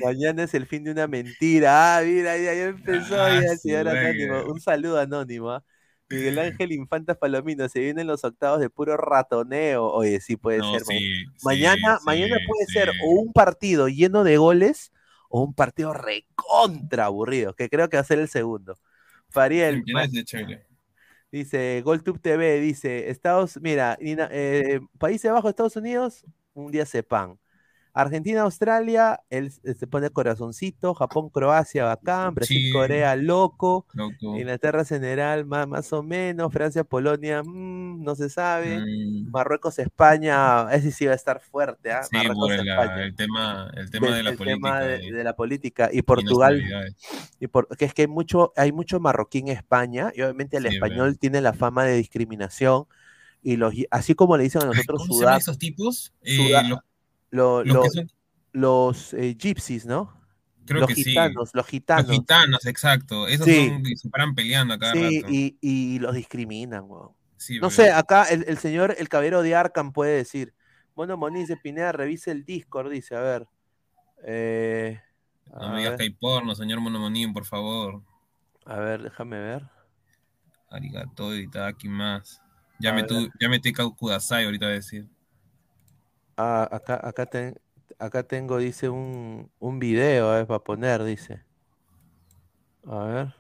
Mañana es el fin de una mentira. Ah, mira, ya, ya empezó Ah, ya señor. Anónimo. Un saludo anónimo. ¿ah? Miguel Ángel Infantas Palomino, se vienen los octavos de puro ratoneo. Oye, sí puede No, ser. ma- sí, mañana, sí, mañana puede ser o un partido lleno de goles o un partido recontra aburrido, que creo que va a ser el segundo. Fariel, chévere. Dice GolTube TV, dice Estados, mira, eh, Países Bajos, Estados Unidos, un día sepan. Argentina, Australia, él se pone corazoncito, Japón, Croacia, bacán, Brasil, Sí. Corea, loco, Loco. Inglaterra, general, más, más o menos, Francia, Polonia, mm, no se sabe, Mm, Marruecos, España, ese sí va a estar fuerte, ¿ah? sí, Marruecos, por España. el tema, el tema de la El política. tema de, de la política y Portugal y por, que es que hay mucho, hay mucho marroquí en España, y obviamente el Sí, español ¿verdad? tiene la fama de discriminación, y los, así como le dicen a nosotros ¿Cómo se esos tipos? Eh, los, lo- los lo- los eh, gypsies, ¿no? creo los que sí. gitanos, los Los gitanos. gitanos, exacto. Esos Sí. son se paran peleando a cada Sí, rato. y, y los discriminan, weón. Sí, No sé, acá el, el señor, el caballero de Arkham puede decir, bueno, Moniz de Pineda, revise el Discord, dice, a ver. Eh, No a me digas que hay porno, señor Monomonín, por favor. a ver, déjame ver. Arigato y aquí más. Ya me tu, ya metí Kudasai ahorita a decir. Ah, acá, acá, ten- acá tengo, dice, un, un video, a ver, para poner, dice. A ver.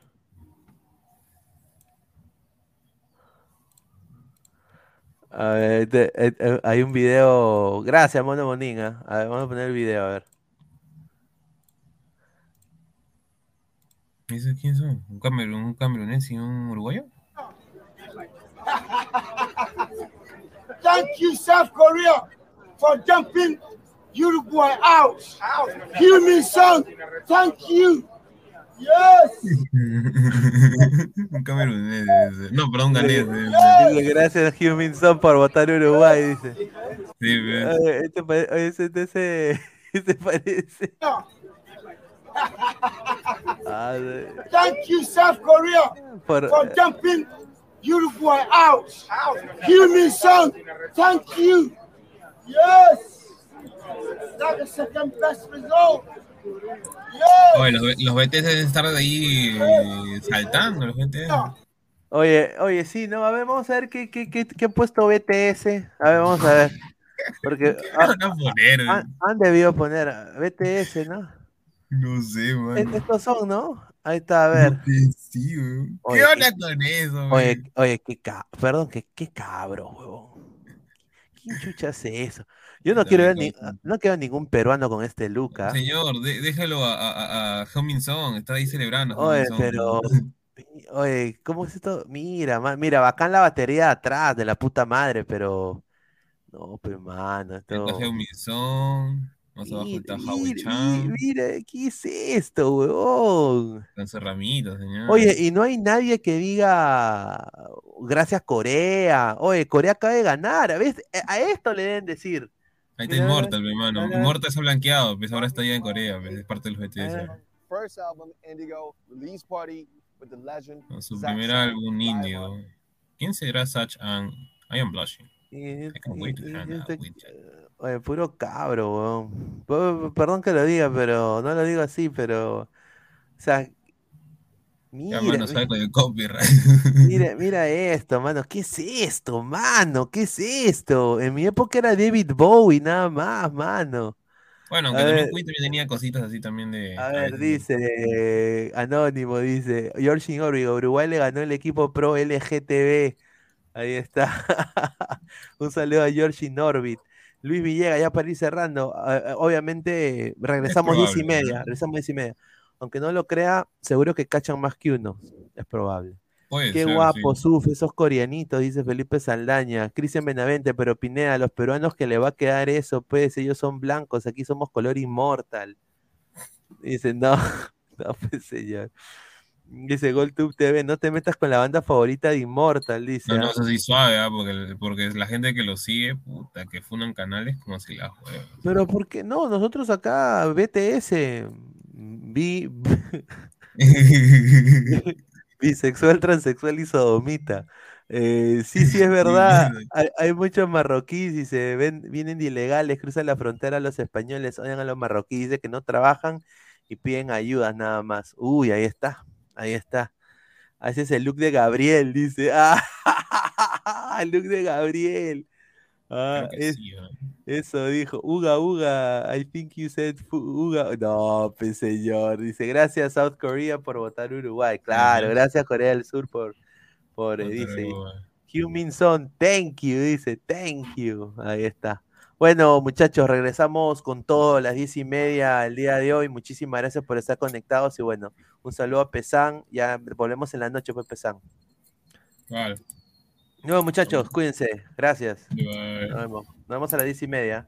A ver, te- eh, eh, hay un video. Gracias, Mono Moninga. A ver, vamos a poner el video, a ver. ¿Esos quién son? ¿Un, camerun, un camerunés y un uruguayo? Thank you, South Korea, for dumping Uruguay out. Hear me, son. Thank you. Yes. un camerunés. No, perdón, un ganés. Dice, gracias, Hugh Minson, por votar Uruguay, dice. Sí, ve. Oye, este pare- oye, ese, ese, ese parece. Ah, de- Thank you, South Korea, por, for dumping Uruguay out. Hear me, son. Thank you. Yes. That's the second best result. Yes. Oye, los, los BTS deben estar de ahí saltando, los BTS. Oye, oye, sí, no, a ver, vamos a ver qué, qué, qué, qué ha puesto BTS. A ver, vamos a ver. Porque ¿Qué van a poner? han, han debido poner BTS, ¿no? No sé, man. Estos son, ¿no? Ahí está, a ver. Sí, weón. Oye, ¿Qué onda con eso, Oye, man? oye, qué ca... perdón, que qué cabro, huevón. ¿Quién chucha hace eso? Yo no quiero ver ni... no quiero ningún peruano con este ¿ah? Señor, de- déjalo a, a, a, está ahí celebrando. Oye, pero. Oye, ¿cómo es esto? Mira, ma- mira, bacán la batería de atrás de la puta madre, pero. No, pero mano, Está esto. Más abajo Mira, está mira, Howie-chan, mira, ¿qué es esto, ramitos, señor. Oye, y no hay nadie que diga gracias Corea. Oye, Corea acaba de ganar. A, veces, a esto le deben decir. ahí está Immortal, mi hermano. Immortal se ha blanqueado, pues ahora está allá en Corea, pues, es parte de los BTS. First album, Indigo, release party with the legend. Con su primer álbum on- ¿Quién será Such and I am blushing? I can't wait to Oye, puro cabro, weón. P- Perdón que lo diga, pero no lo digo así, pero. O sea. Ya, Mira, mano, copyright. mira, mira esto, mano. ¿Qué es esto, mano? ¿Qué es esto? En mi época era David Bowie, nada más, mano. Bueno, A aunque también ver. Queen también tenía cositas así también de. A a ver, veces- dice Anónimo, dice George Orbigo, Uruguay le ganó el equipo pro LGTB. Ahí está. Un saludo a George Norbit. Luis Villegas, ya para ir cerrando. obviamente, regresamos diez y media. Regresamos diez y media. Aunque no lo crea, seguro que cachan más que uno. Es probable. Puede Qué ser, guapo, sí. Suf, esos coreanitos, dice Felipe Saldaña. Cristian Benavente, pero Pineda, los peruanos que le va a quedar eso, pues ellos son blancos, aquí somos color inmortal. Dice, no, no, pues señor. Dice GolTube TV, no te metas con la banda favorita de Immortal, dice. No, no, ¿ah? es así suave, ¿ah? porque, porque la gente que lo sigue, puta, que funan canales como si la juegan. Pero ¿por qué no? Nosotros acá, BTS, bi, bisexual, transexual y sodomita. Eh, sí, sí es verdad. Hay, hay muchos marroquíes y se ven, vienen de ilegales, cruzan la frontera los españoles, odian a los marroquíes, que no trabajan y piden ayudas nada más. Uy, ahí está, ahí está. Ese es el look de Gabriel, dice. Ah, el look de Gabriel. Ah, eso dijo. Uga, Uga, I think you said Uga. No, pues señor. Dice, gracias South Korea por votar Uruguay. Claro, gracias Corea del Sur por, por eh, dice. Min Son, thank you, dice, thank you. Ahí está. Bueno, muchachos, regresamos con todo a las diez y media el día de hoy. Muchísimas gracias por estar conectados y bueno, un saludo a Pesán. Ya volvemos en la noche, pues Pesán. Vale. No, muchachos, cuídense. Gracias. Bye. Nos vemos. Nos vemos a las diez y media.